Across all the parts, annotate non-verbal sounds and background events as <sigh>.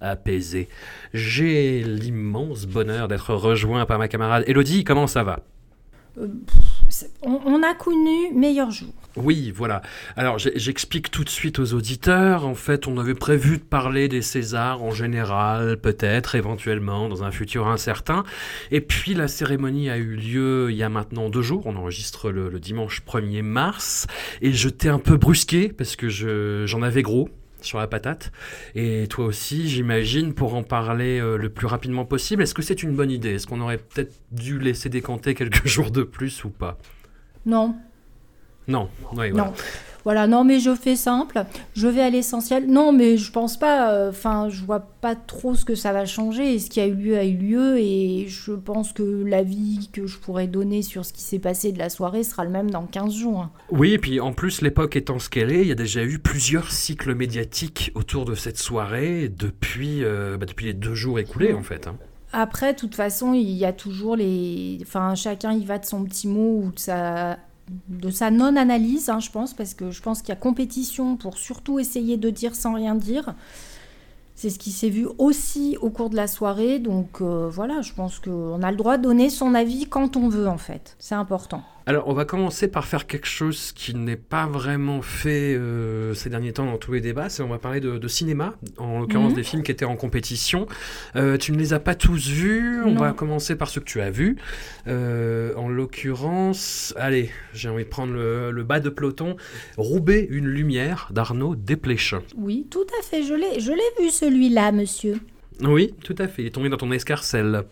apaisée. J'ai l'immense bonheur d'être rejoint par ma camarade Elodie, comment ça va? Euh, on, on a connu meilleur jour. Oui, voilà. Alors j'explique tout de suite aux auditeurs. En fait, on avait prévu de parler des Césars en général, peut-être, éventuellement, dans un futur incertain. Et puis la cérémonie a eu lieu il y a maintenant deux jours. On enregistre le, le dimanche 1er mars. Et je t'ai un peu brusqué parce que je- j'en avais gros sur la patate. Et toi aussi, j'imagine, pour en parler euh, le plus rapidement possible. Est-ce que c'est une bonne idée? Est-ce qu'on aurait peut-être dû laisser décanter quelques <laughs> jours de plus ou pas? Non, Non. Oui, voilà. non. Voilà, non, mais je fais simple. Je vais à l'essentiel. Non, mais je pense pas. euh, Enfin, je vois pas trop ce que ça va changer. Et ce qui a eu lieu a eu lieu. Et je pense que l'avis que je pourrais donner sur ce qui s'est passé de la soirée sera le même dans 15 jours. hein. Oui, et puis en plus, l'époque étant ce qu'elle est, il y a déjà eu plusieurs cycles médiatiques autour de cette soirée depuis, euh, bah, depuis les deux jours écoulés, en fait. hein. Après, de toute façon, il y a toujours les. Enfin, chacun y va de son petit mot ou de sa, de sa non-analyse, hein, je pense, parce que je pense qu'il y a compétition pour surtout essayer de dire sans rien dire. C'est ce qui s'est vu aussi au cours de la soirée. Donc euh, voilà, je pense qu'on a le droit de donner son avis quand on veut, en fait. C'est important. Alors, on va commencer par faire quelque chose qui n'est pas vraiment fait euh, ces derniers temps dans tous les débats, c'est on va parler de, de cinéma, en l'occurrence Mhm. des films qui étaient en compétition. Euh, tu ne les as pas tous vus, on Non. va commencer par ceux que tu as vus. Euh, en l'occurrence, allez, j'ai envie de prendre le, le bas de peloton, Roubaix, une lumière d'Arnaud Desplechin. Oui, tout à fait. Je l'ai vu celui-là, monsieur. Oui, tout à fait, il est tombé dans ton escarcelle.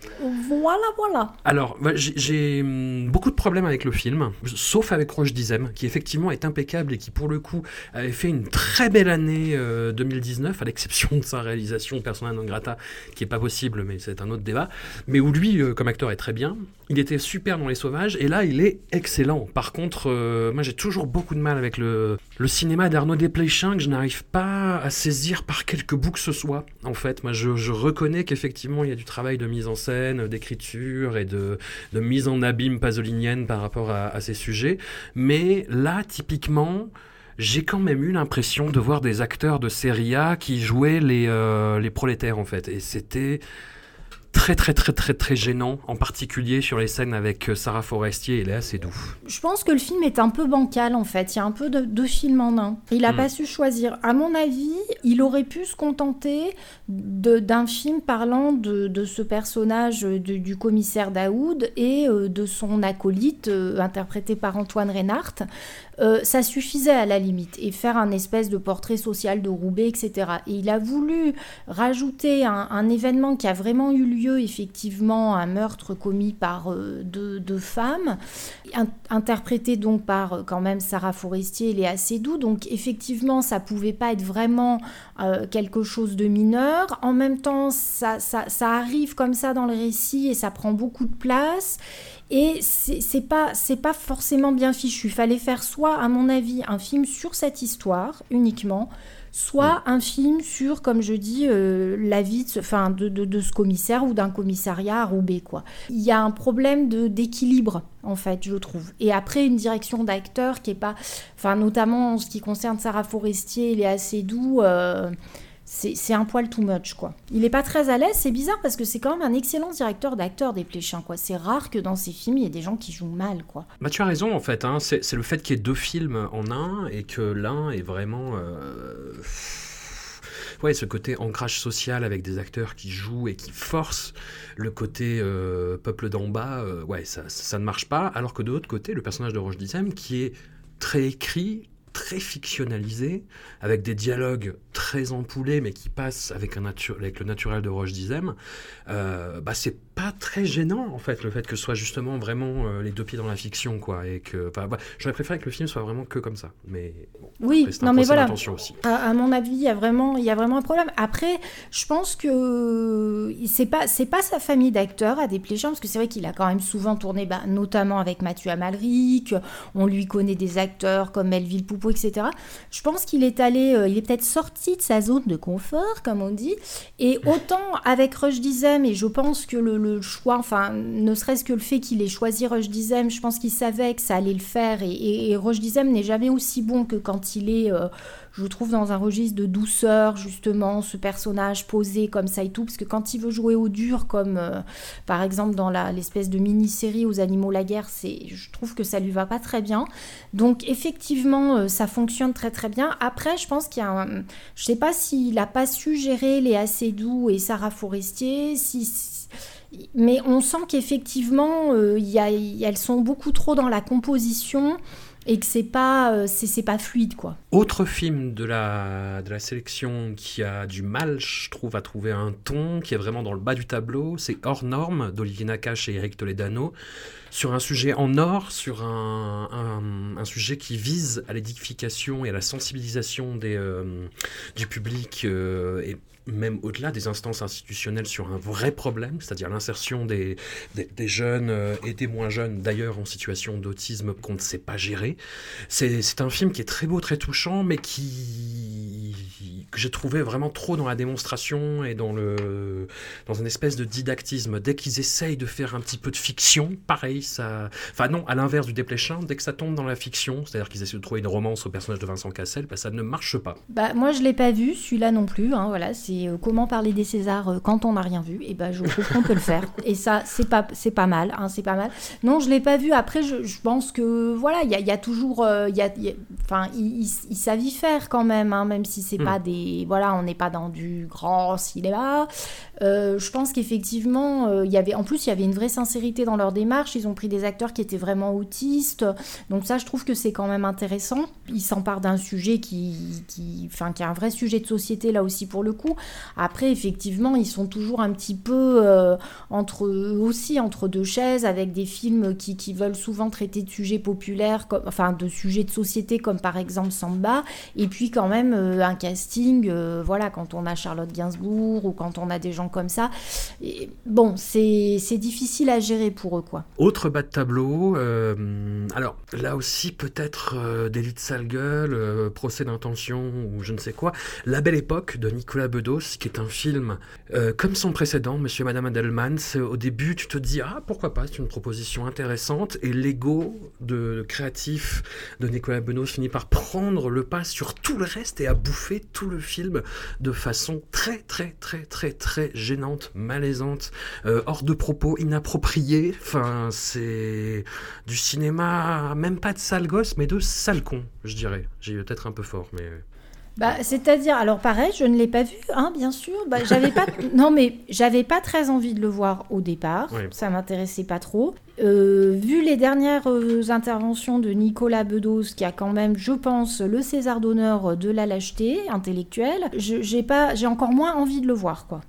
Voilà, voilà. Alors, bah, j'ai- hum, beaucoup de problèmes avec le film, sauf avec Roche Dizem, qui effectivement est impeccable et qui, pour le coup, avait fait une très belle année euh, 2019, à l'exception de sa réalisation Persona non grata, qui est pas possible, mais c'est un autre débat, mais où lui, euh, comme acteur, est très bien. Il était super dans Les Sauvages, et là, il est excellent. Par contre, euh, moi, j'ai toujours beaucoup de mal avec le, le cinéma d'Arnaud Desplechin, que je n'arrive pas à saisir par quelque bout que ce soit, en fait. Moi, je, reconnais qu'effectivement, il y a du travail de mise en scène, d'écriture et de, de mise en abîme pasolinienne par rapport à, à ces sujets. Mais là, typiquement, j'ai quand même eu l'impression de voir des acteurs de série A qui jouaient les, euh, les prolétaires, en fait. Et c'était très, très, très, très, très gênant, en particulier sur les scènes avec euh, Sarah Forestier et Léa Seydoux. Je pense que le film est un peu bancal en fait. Il y a un peu de deux films en un. Il n'a Hmm. pas su choisir. À mon avis, il aurait pu se contenter de- d'un film parlant de, de ce personnage euh, de- du commissaire Daoud et euh, de son acolyte interprété par Antoine Reinhardt. Euh, ça suffisait à la limite et faire un espèce de portrait social de Roubaix, etc. Et il a voulu rajouter un, événement qui a vraiment eu lieu, effectivement, un meurtre commis par euh, deux, femmes, in- interprété donc par euh, quand même Sarah Forestier et Léa Seydoux. Donc effectivement, ça pouvait pas être vraiment quelque chose de mineur. En même temps, ça, ça, ça arrive comme ça dans le récit et ça prend beaucoup de place. Et c'est pas, c'est pas forcément bien fichu. Il fallait faire soit, à mon avis, un film sur cette histoire uniquement, soit un film sur, comme je dis, euh, la vie de ce, enfin, de, de- de ce commissaire ou d'un commissariat à Roubaix. Quoi. Il y a un problème de- d'équilibre, en fait, je trouve. Et après, une direction d'acteur qui est pas... Enfin, notamment en ce qui concerne Sarah Forestier et Léa Seydoux... euh, c'est un poil too much, quoi. Il est pas très à l'aise, c'est bizarre parce que c'est quand même un excellent directeur d'acteur des Pléchins, quoi. C'est rare que dans ses films, il y ait des gens qui jouent mal, quoi. Bah, tu as raison en fait, hein. c'est c'est le fait qu'il y ait deux films en un et que l'un est vraiment... euh, ouais, ce côté ancrage social avec des acteurs qui jouent et qui forcent le côté euh, peuple d'en bas, euh, ouais, ça, ça, ne marche pas. Alors que de l'autre côté, le personnage de Roche Dizem, qui est très écrit, très fictionnalisé, avec des dialogues très empoulés, mais qui passent avec le naturel de Roche Dizem, euh, bah c'est pas très gênant en fait le fait que ce soit justement vraiment euh, les deux pieds dans la fiction quoi et que bah, j'aurais préféré que le film soit vraiment que comme ça mais oui non mais voilà. aussi. À, mon avis il y a vraiment il y a vraiment un problème. Après je pense que c'est pas c'est pas sa famille d'acteurs à Desplechin parce que c'est vrai qu'il a quand même souvent tourné bah, notamment avec Mathieu Amalric on lui connaît des acteurs comme Melville Poupeau etc je pense qu'il est allé euh, il est peut-être sorti de sa zone de confort comme on dit et autant avec Rush Dizem et je pense que le le choix, enfin, ne serait-ce que le fait qu'il ait choisi Roche Dizem, je pense qu'il savait que ça allait le faire. Et, et, Roche Dizem n'est jamais aussi bon que quand il est, euh, je trouve, dans un registre de douceur, justement, ce personnage posé comme ça et tout. Parce que quand il veut jouer au dur, comme euh, par exemple dans l'espèce de mini-série aux animaux la guerre, je trouve que ça lui va pas très bien. Donc, effectivement, euh, ça fonctionne très très bien. Après, je pense qu'il y a un. Je sais pas s'il a pas su gérer les assez doux et Sarah Forestier, si mais on sent qu'effectivement, euh, elles sont beaucoup trop dans la composition et que c'est pas euh, c'est pas fluide quoi. Autre film de la de la sélection qui a du mal, je trouve, à trouver un ton qui est vraiment dans le bas du tableau, c'est Hors norme d'Olivier Nakache et Eric Toledano sur un sujet en or, sur un, un, sujet qui vise à l'édification et à la sensibilisation des, euh, du public et même au-delà des instances institutionnelles, sur un vrai problème, c'est-à-dire l'insertion des, des, jeunes euh, et des moins jeunes, d'ailleurs en situation d'autisme qu'on ne sait pas gérer. C'est un film qui est très beau, très touchant, mais qui que j'ai trouvé vraiment trop dans la démonstration et dans, le, dans une espèce de didactisme. Dès qu'ils essayent de faire un petit peu de fiction, pareil, ça... Enfin non, à l'inverse du dépléchin, dès que ça tombe dans la fiction, c'est-à-dire qu'ils essaient de trouver une romance au personnage de Vincent Cassel, bah, ça ne marche pas. Bah, moi, je l'ai pas vu, celui-là non plus. Hein, voilà, c'est euh, comment parler des Césars euh, quand on n'a rien vu. Et ben, je trouve qu'on peut le faire. Et ça, c'est pas, c'est pas mal. Hein, c'est pas mal. Non, je l'ai pas vu. Après, je, pense que voilà, il y, a, toujours, euh, il enfin, ils, savent y faire quand même, hein, même si c'est hmm. pas des, voilà, on n'est pas dans du grand cinéma. je pense qu'effectivement, il y avait, en plus, il y avait une vraie sincérité dans leur démarche. Ils ont pris des acteurs qui étaient vraiment autistes. Donc ça, je trouve que c'est quand même intéressant. Ils s'emparent d'un sujet qui, qui, enfin, qui est un vrai sujet de société là aussi pour le coup. Après, effectivement, ils sont toujours un petit peu euh, entre eux aussi, entre deux chaises, avec des films qui, veulent souvent traiter de sujets populaires, enfin de sujets de société, comme par exemple Samba, et puis quand même euh, un casting, euh, voilà, quand on a Charlotte Gainsbourg ou quand on a des gens comme ça. Bon, c'est difficile à gérer pour eux, quoi. Autre bas de tableau, alors là aussi peut-être d'élite sale gueule, procès d'intention ou je ne sais quoi, La Belle Époque de Nicolas Bedos, qui est un film euh, comme son précédent, Monsieur et Madame Adelman. Au début, tu te dis, ah, pourquoi pas, c'est une proposition intéressante. Et l'ego de créatif de Nicolas Benoît finit par prendre le pas sur tout le reste et à bouffer tout le film de façon très, très, très, très, très gênante, malaisante, euh, hors de propos, inappropriée. Enfin, c'est du cinéma, même pas de sale gosse, mais de sale con, je dirais. J'ai peut-être un peu fort, mais. Bah, c'est-à-dire, alors pareil, je ne l'ai pas vu, hein, bien sûr. Bah, j'avais pas, <laughs> non mais j'avais pas très envie de le voir au départ. Ça m'intéressait pas trop. Euh, vu les dernières euh, interventions de Nicolas Bedos, qui a quand même, je pense, le César d'honneur de la lâcheté intellectuelle, j'ai pas, j'ai encore moins envie de le voir, quoi.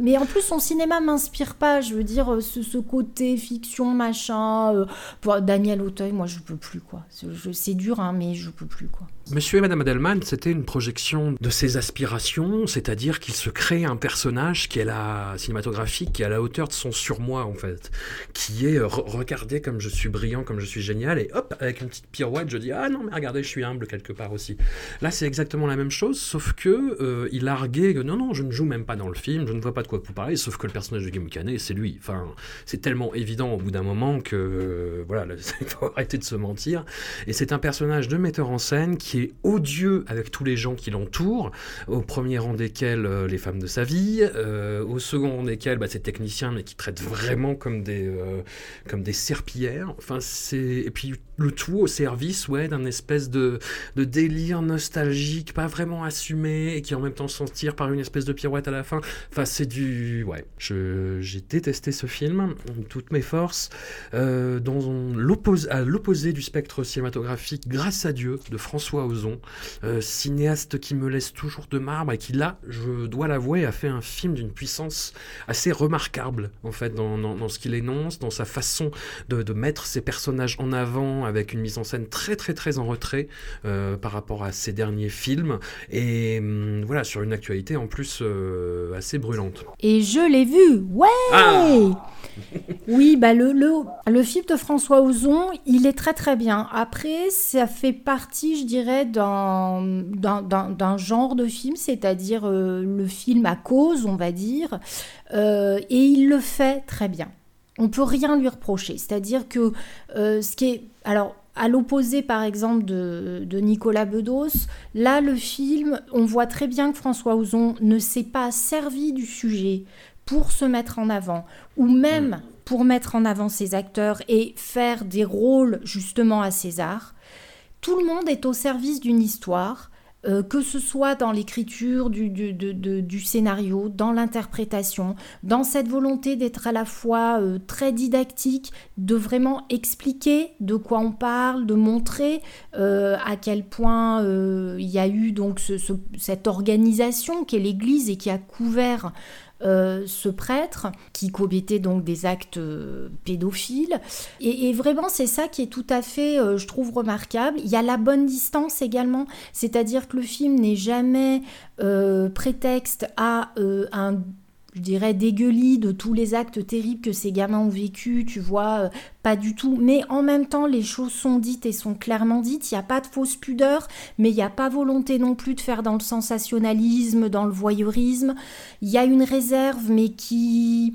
Mais en plus, son cinéma m'inspire pas. Je veux dire, ce, ce côté fiction, machin. Euh, Daniel Auteuil, moi, je peux plus, quoi. C'est dur, hein, mais je peux plus, quoi. Monsieur et Madame Adelman, c'était une projection de ses aspirations, c'est-à-dire qu'il se crée un personnage qui est la cinématographique, qui est à la hauteur de son surmoi en fait, qui est regardé comme je suis brillant, comme je suis génial, et hop, avec une petite pirouette, je dis ah non mais regardez, je suis humble quelque part aussi. Là, c'est exactement la même chose, sauf que euh, il arguait que non non, je ne joue même pas dans le film, je ne vois pas de quoi vous parlez, sauf que le personnage de Guillaume Canet, c'est lui. Enfin, c'est tellement évident au bout d'un moment que euh, voilà, <laughs> il faut arrêter de se mentir. Et c'est un personnage de metteur en scène qui odieux avec tous les gens qui l'entourent, au premier rang desquels euh, les femmes de sa vie, euh, au second rang desquels bah, techniciens, mais qui traitent vraiment comme des, euh, comme serpillères. Enfin, c'est... Et puis le tout au service ouais, d'un espèce de, délire nostalgique, pas vraiment assumé, et qui en même temps s'en tire par une espèce de pirouette à la fin. Enfin, c'est du... Ouais, j'ai détesté ce film, toutes mes forces, euh, dans à l'opposé du spectre cinématographique, grâce à Dieu, de François Ozon, euh, cinéaste qui me laisse toujours de marbre, et qui là, je dois l'avouer, a fait un film d'une puissance assez remarquable, en fait, dans, ce qu'il énonce, dans sa façon de mettre ses personnages en avant avec une mise en scène très très très en retrait euh, par rapport à ses derniers films et hum, voilà sur une actualité en plus euh, assez brûlante. Et je l'ai vu, ouais Ah <laughs> Oui, bah le, le, le film de François Ozon, il est très très bien. Après, ça fait partie, je dirais, d'un genre de film, c'est-à-dire euh, le film à cause, on va dire, et il le fait très bien. On peut rien lui reprocher. C'est-à-dire que euh, ce qui est... Alors, à l'opposé, par exemple, de, de Nicolas Bedos, là, le film, on voit très bien que François Ozon ne s'est pas servi du sujet pour se mettre en avant, ou même pour mettre en avant ses acteurs et faire des rôles justement à César. Tout le monde est au service d'une histoire, euh, que ce soit dans l'écriture du, scénario, dans l'interprétation, dans cette volonté d'être à la fois euh, très didactique, de vraiment expliquer de quoi on parle, de montrer euh, à quel point il y a eu donc ce- ce- cette organisation qu'est l'Église et qui a couvert euh, ce prêtre qui commettait donc des actes euh, pédophiles. Et, vraiment, c'est ça qui est tout à fait, euh, je trouve, remarquable. Il y a la bonne distance également, c'est-à-dire que le film n'est jamais prétexte à un je dirais dégueulis de tous les actes terribles que ces gamins ont vécu, tu vois, euh, pas du tout. Mais en même temps, les choses sont dites et sont clairement dites. Il n'y a pas de fausse pudeur, mais il n'y a pas volonté non plus de faire dans le sensationnalisme, dans le voyeurisme. Il y a une réserve, mais qui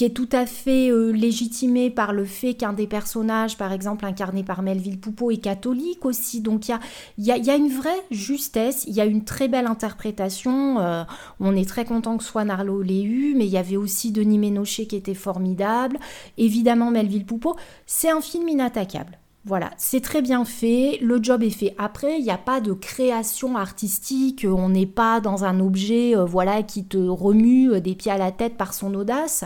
qui est tout à fait euh, légitimée par le fait qu'un des personnages, par exemple incarné par Melville Poupeau, est catholique aussi. Donc il y a, y a une vraie justesse, il y a une très belle interprétation. euh, on est très content que Swan Arlo l'ait eu, mais il y avait aussi Denis Ménochet qui était formidable. Évidemment Melville Poupeau. C'est un film inattaquable. Voilà, c'est très bien fait, le job est fait. Après, il n'y a pas de création artistique, on n'est pas dans un objet euh, voilà, qui te remue euh, des pieds à la tête par son audace.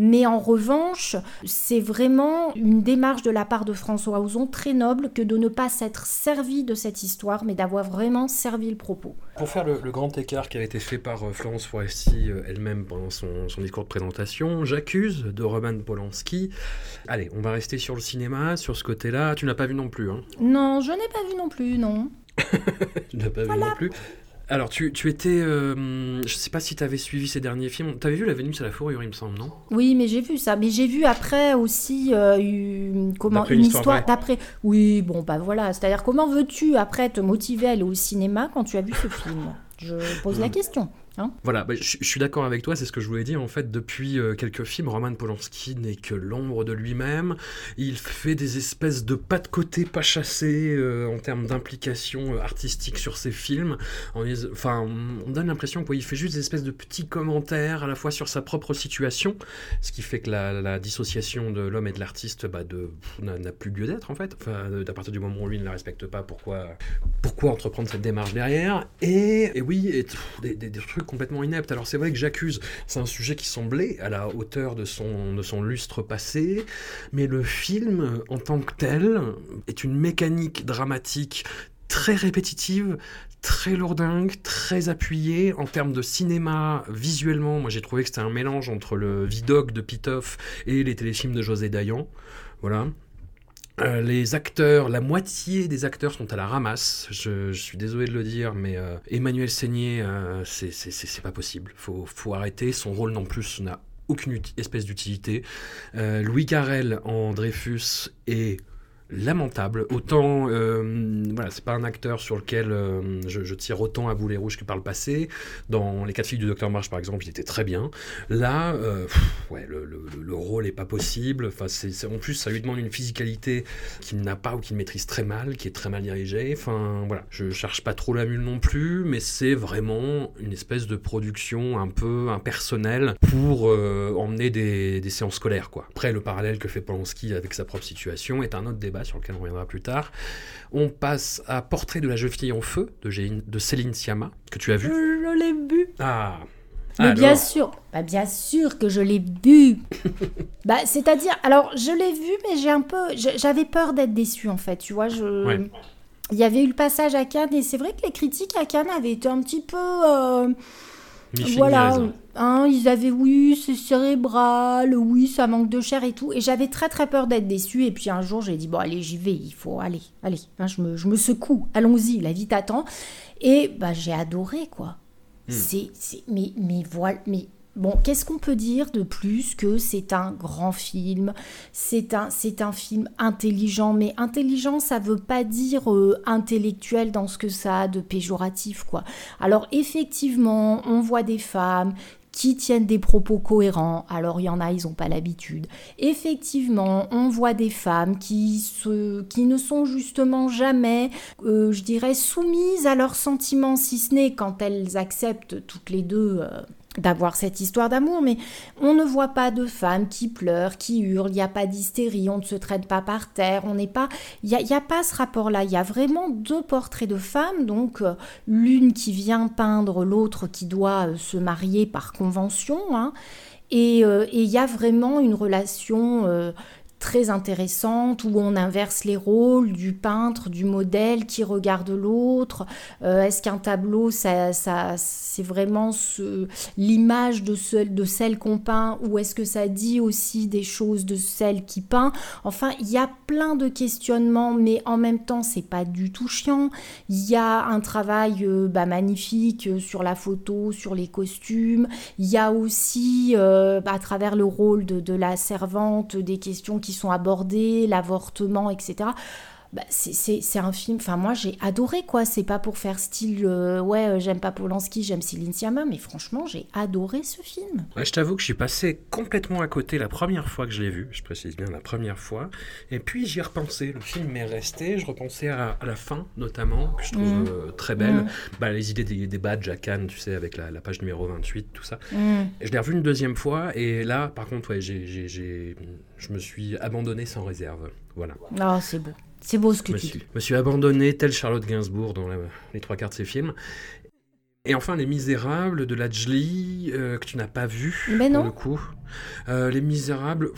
Mais en revanche, c'est vraiment une démarche de la part de François Ozon très noble que de ne pas s'être servi de cette histoire, mais d'avoir vraiment servi le propos. Pour faire le, le grand écart qui a été fait par euh, Florence Foresti euh, elle-même pendant son, son discours de présentation, j'accuse de Roman Polanski. Allez, on va rester sur le cinéma, sur ce côté-là. Tu n'as pas vu non plus, hein Non, je n'ai pas vu non plus, non. <laughs> Tu n'as pas vu non plus. Alors, tu, tu étais. euh, je sais pas si tu avais suivi ces derniers films. Tu avais vu La Vénus à la fourrure, il me semble, non? Oui, mais j'ai vu ça. Mais j'ai vu après aussi euh, une, comment, une une histoire d'après. Oui, bon, bah voilà. C'est-à-dire, comment veux-tu après te motiver à aller au cinéma quand tu as vu ce film? Je pose la question. Hein Voilà, bah, je, suis d'accord avec toi, c'est ce que je voulais dire. En fait, depuis euh, quelques films, Roman Polanski n'est que l'ombre de lui-même. Il fait des espèces de pas de côté, pas chassés euh, en termes d'implication euh, artistique sur ses films. Enfin, on donne l'impression qu'il fait juste des espèces de petits commentaires à la fois sur sa propre situation, ce qui fait que la, dissociation de l'homme et de l'artiste bah, n'a plus lieu d'être en fait. Enfin, à partir du moment où lui ne la respecte pas, pourquoi, pourquoi entreprendre cette démarche derrière? Et, oui, des trucs complètement ineptes. Alors c'est vrai que j'accuse, c'est un sujet qui semblait à la hauteur de son, de son lustre passé, mais le film en tant que tel est une mécanique dramatique très répétitive, très lourdingue, très appuyée en termes de cinéma visuellement. Moi j'ai trouvé que c'était un mélange entre le Vidocq de Pitoff et les téléfilms de José Dayan. Voilà. Euh, les acteurs, la moitié des acteurs sont à la ramasse. Je, suis désolé de le dire, mais euh, Emmanuel Seigné, euh, c'est- pas possible. Faut, faut arrêter. Son rôle non plus n'a aucune espèce d'utilité. Euh, Louis Carrel en Dreyfus est lamentable. Autant, euh, voilà, c'est pas un acteur sur lequel euh, je, je tire autant à boulet rouge que par le passé. Dans Les quatre filles du Docteur March, par exemple, il était très bien. Là, euh, ouais, le, le- le rôle est pas possible. Enfin, c'est c'est- en plus, ça lui demande une physicalité qu'il n'a pas ou qu'il maîtrise très mal, qui est très mal dirigée. Enfin, voilà, je cherche pas trop la mule non plus, mais c'est vraiment une espèce de production un peu impersonnelle pour euh, emmener des, des séances scolaires, quoi. Après, le parallèle que fait Polanski avec sa propre situation est un autre débat Sur lequel on reviendra plus tard. On passe à Portrait de la jeune fille en feu de, de Céline Sciamma, que tu as vu. Je l'ai vu. Ah, mais bien sûr, bah bien sûr que je l'ai vu. <laughs> bah, c'est-à-dire, alors je l'ai vu, mais j'ai un peu, j'avais peur d'être déçue en fait. Tu vois, je, il y avait eu le passage à Cannes et c'est vrai que les critiques à Cannes avaient été un petit peu, euh, voilà, hein, ils avaient oui, c'est cérébral, oui, ça manque de chair et tout. Et j'avais très très peur d'être déçue. Et puis un jour, j'ai dit bon allez, j'y vais, il faut aller, allez, hein, je me, je me secoue, allons-y, la vie t'attend. Et bah j'ai adoré quoi. Hmm. C'est, mais, mais voilà, mais Bon, qu'est-ce qu'on peut dire de plus que c'est un grand film, c'est un, c'est un film intelligent, mais intelligent, ça veut pas dire euh, intellectuel dans ce que ça a de péjoratif, quoi. Alors effectivement, on voit des femmes qui tiennent des propos cohérents. Alors il y en a, ils n'ont pas l'habitude. Effectivement, on voit des femmes qui, se, qui ne sont justement jamais, euh, je dirais, soumises à leurs sentiments, si ce n'est quand elles acceptent toutes les deux. Euh, d'avoir cette histoire d'amour, mais on ne voit pas de femmes qui pleurent, qui hurlent, il n'y a pas d'hystérie, on ne se traite pas par terre, on n'est pas... Il n'y a, pas ce rapport-là, il y a vraiment deux portraits de femmes, donc euh, l'une qui vient peindre l'autre qui doit euh, se marier par convention, hein, euh, et il y a vraiment une relation très intéressante où on inverse les rôles du peintre, du modèle qui regarde l'autre. Euh, est-ce qu'un tableau, ça, ça c'est vraiment ce, l'image de, de celle qu'on peint ou est-ce que ça dit aussi des choses de celle qui peint? Enfin, il y a plein de questionnements, mais en même temps, c'est pas du tout chiant. Il y a un travail euh, bah, magnifique euh, sur la photo, sur les costumes. Il y a aussi, à travers le rôle de, de la servante, des questions qui sont abordés, l'avortement, etc. Bah, c'est un film, enfin moi j'ai adoré quoi, c'est pas pour faire style, euh, ouais euh, j'aime pas Polanski, j'aime Céline Sciamma, mais franchement j'ai adoré ce film. Ouais, je t'avoue que je suis passé complètement à côté la première fois que je l'ai vu, je précise bien la première fois, et puis j'y ai repensé, le film m'est resté, je repensais à, la fin notamment, que je trouve mm. euh, très belle, mm. bah, les idées des, des, badges à Cannes, tu sais, avec la, page numéro 28, tout ça. Mm. Je l'ai revu une deuxième fois, et là par contre ouais, j'ai, je me suis abandonné sans réserve, voilà. Ah c'est beau. C'est beau ce que me tu suis, Me suis abandonné, tel Charlotte Gainsbourg dans les trois quarts de ses films. Et enfin, Les Misérables de la euh, que tu n'as pas vu, Mais non. pour le coup. Euh, les Misérables,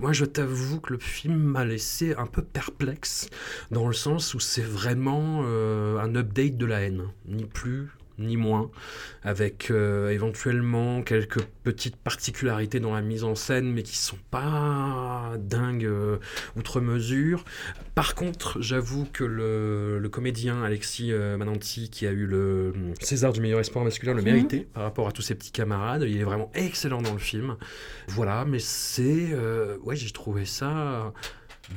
moi je t'avoue que le film m'a laissé un peu perplexe, dans le sens où c'est vraiment euh, un update de la haine, ni plus ni moins, avec euh, éventuellement quelques petites particularités dans la mise en scène, mais qui sont pas dingues euh, outre mesure. Par contre, j'avoue que le, comédien Alexis euh, Mananti, qui a eu le César du meilleur espoir masculin, le mhm. méritait par rapport à tous ses petits camarades. Il est vraiment excellent dans le film. Voilà, mais c'est... ouais, j'ai trouvé ça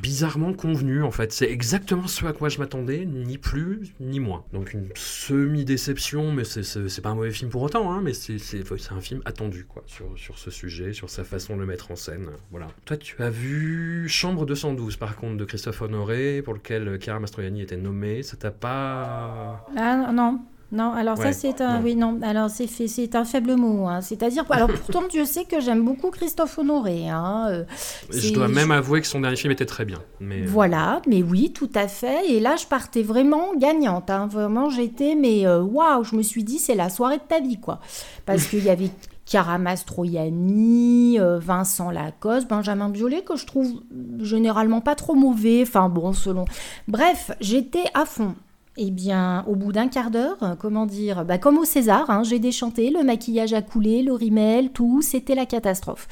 bizarrement convenu en fait. C'est exactement ce à quoi je m'attendais, ni plus ni moins. Donc une semi-déception, mais c'est pas un mauvais film pour autant, hein, mais c'est un film attendu quoi, sur, sur ce sujet, sur sa façon de le mettre en scène. Voilà. Toi, tu as vu Chambre 212 par contre de Christophe Honoré, pour lequel Chiara Mastroianni était nommée. Ça t'a pas. Ah non, non, alors ça c'est un, oui non, alors c'est c'est un faible mot. Hein. C'est-à-dire, alors pourtant Dieu sait que j'aime beaucoup Christophe Honoré. Hein. Euh, je dois même avouer que son dernier film était très bien. Mais... Euh, voilà, mais oui, tout à fait. Et là, je partais vraiment gagnante. Hein. Vraiment, j'étais, mais euh, waouh, je me suis dit, c'est la soirée de ta vie, quoi. Parce qu'il y avait Chiara Mastroianni, Vincent Lacoste, Benjamin Biolay, que je trouve généralement pas trop mauvais. Enfin bon, selon. Bref, j'étais à fond. Eh bien, au bout d'un quart d'heure, comment dire, bah, comme au César, hein, j'ai déchanté, le maquillage a coulé, le rimel, tout, c'était la catastrophe.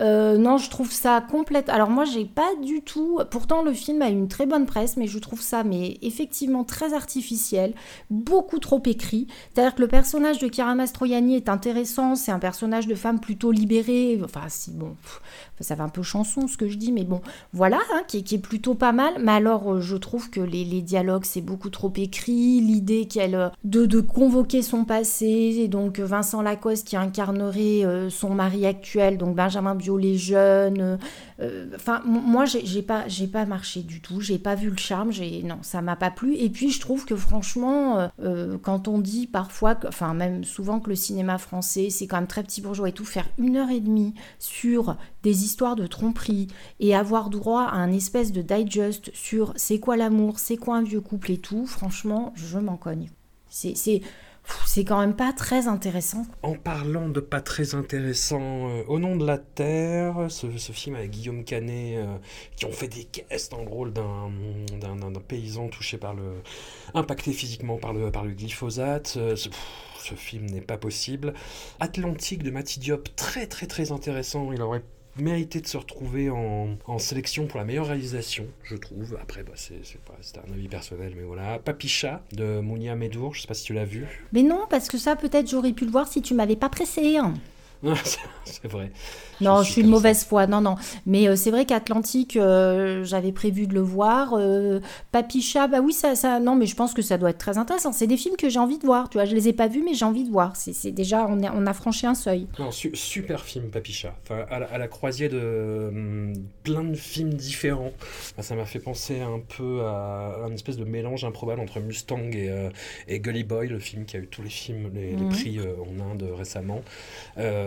Euh, non, je trouve ça complète. Alors moi, j'ai pas du tout. Pourtant, le film a une très bonne presse, mais je trouve ça, mais effectivement très artificiel, beaucoup trop écrit. C'est-à-dire que le personnage de Chiara Mastroianni est intéressant. C'est un personnage de femme plutôt libérée. Enfin, si bon, ça va un peu chanson ce que je dis, mais bon, voilà, hein, qui, est plutôt pas mal. Mais alors, euh, je trouve que les, dialogues c'est beaucoup trop écrit, l'idée qu'elle de, de convoquer son passé, et donc Vincent Lacoste qui incarnerait son mari actuel, donc Benjamin Biolay jeune. Enfin, moi, j'ai pas, j'ai pas marché du tout, j'ai pas vu le charme, j'ai non, ça m'a pas plu. Et puis, je trouve que franchement, quand on dit parfois, enfin même souvent que le cinéma français, c'est quand même très petit bourgeois et tout, faire une heure et demie sur des histoires de tromperie et avoir droit à un espèce de digest sur c'est quoi l'amour, c'est quoi un vieux couple et tout, franchement, je m'en cogne. C'est c'est quand même pas très intéressant. En parlant de pas très intéressant, euh, Au nom de la Terre, ce, film avec Guillaume Canet, euh, qui ont fait des caisses dans le rôle d'un paysan touché par le. impacté physiquement par le, par le glyphosate. Euh, ce, film n'est pas possible. Atlantique de Matty Diop, très très très intéressant. Il aurait mérité de se retrouver en, sélection pour la meilleure réalisation, je trouve. Après, bah, c'est un avis personnel, mais voilà. Papicha de Mounia Medour, je sais pas si tu l'as vu. Mais non, parce que ça, peut-être j'aurais pu le voir si tu m'avais pas pressé. Hein. <laughs> c'est vrai. Non, je, suis une mauvaise foi. Non, non. Mais euh, c'est vrai qu'Atlantique, euh, j'avais prévu de le voir. Euh, Papicha, bah oui, ça, ça. Non, mais je pense que ça doit être très intéressant. C'est des films que j'ai envie de voir. Tu vois, je les ai pas vus, mais j'ai envie de voir. C'est déjà, on, on a franchi un seuil. Non, super film, Papicha. Enfin, à, la, croisière de hum, plein de films différents. ça m'a fait penser un peu à un espèce de mélange improbable entre Mustang et, et Gully Boy, le film qui a eu tous les films, les, les mhm. prix en Inde récemment.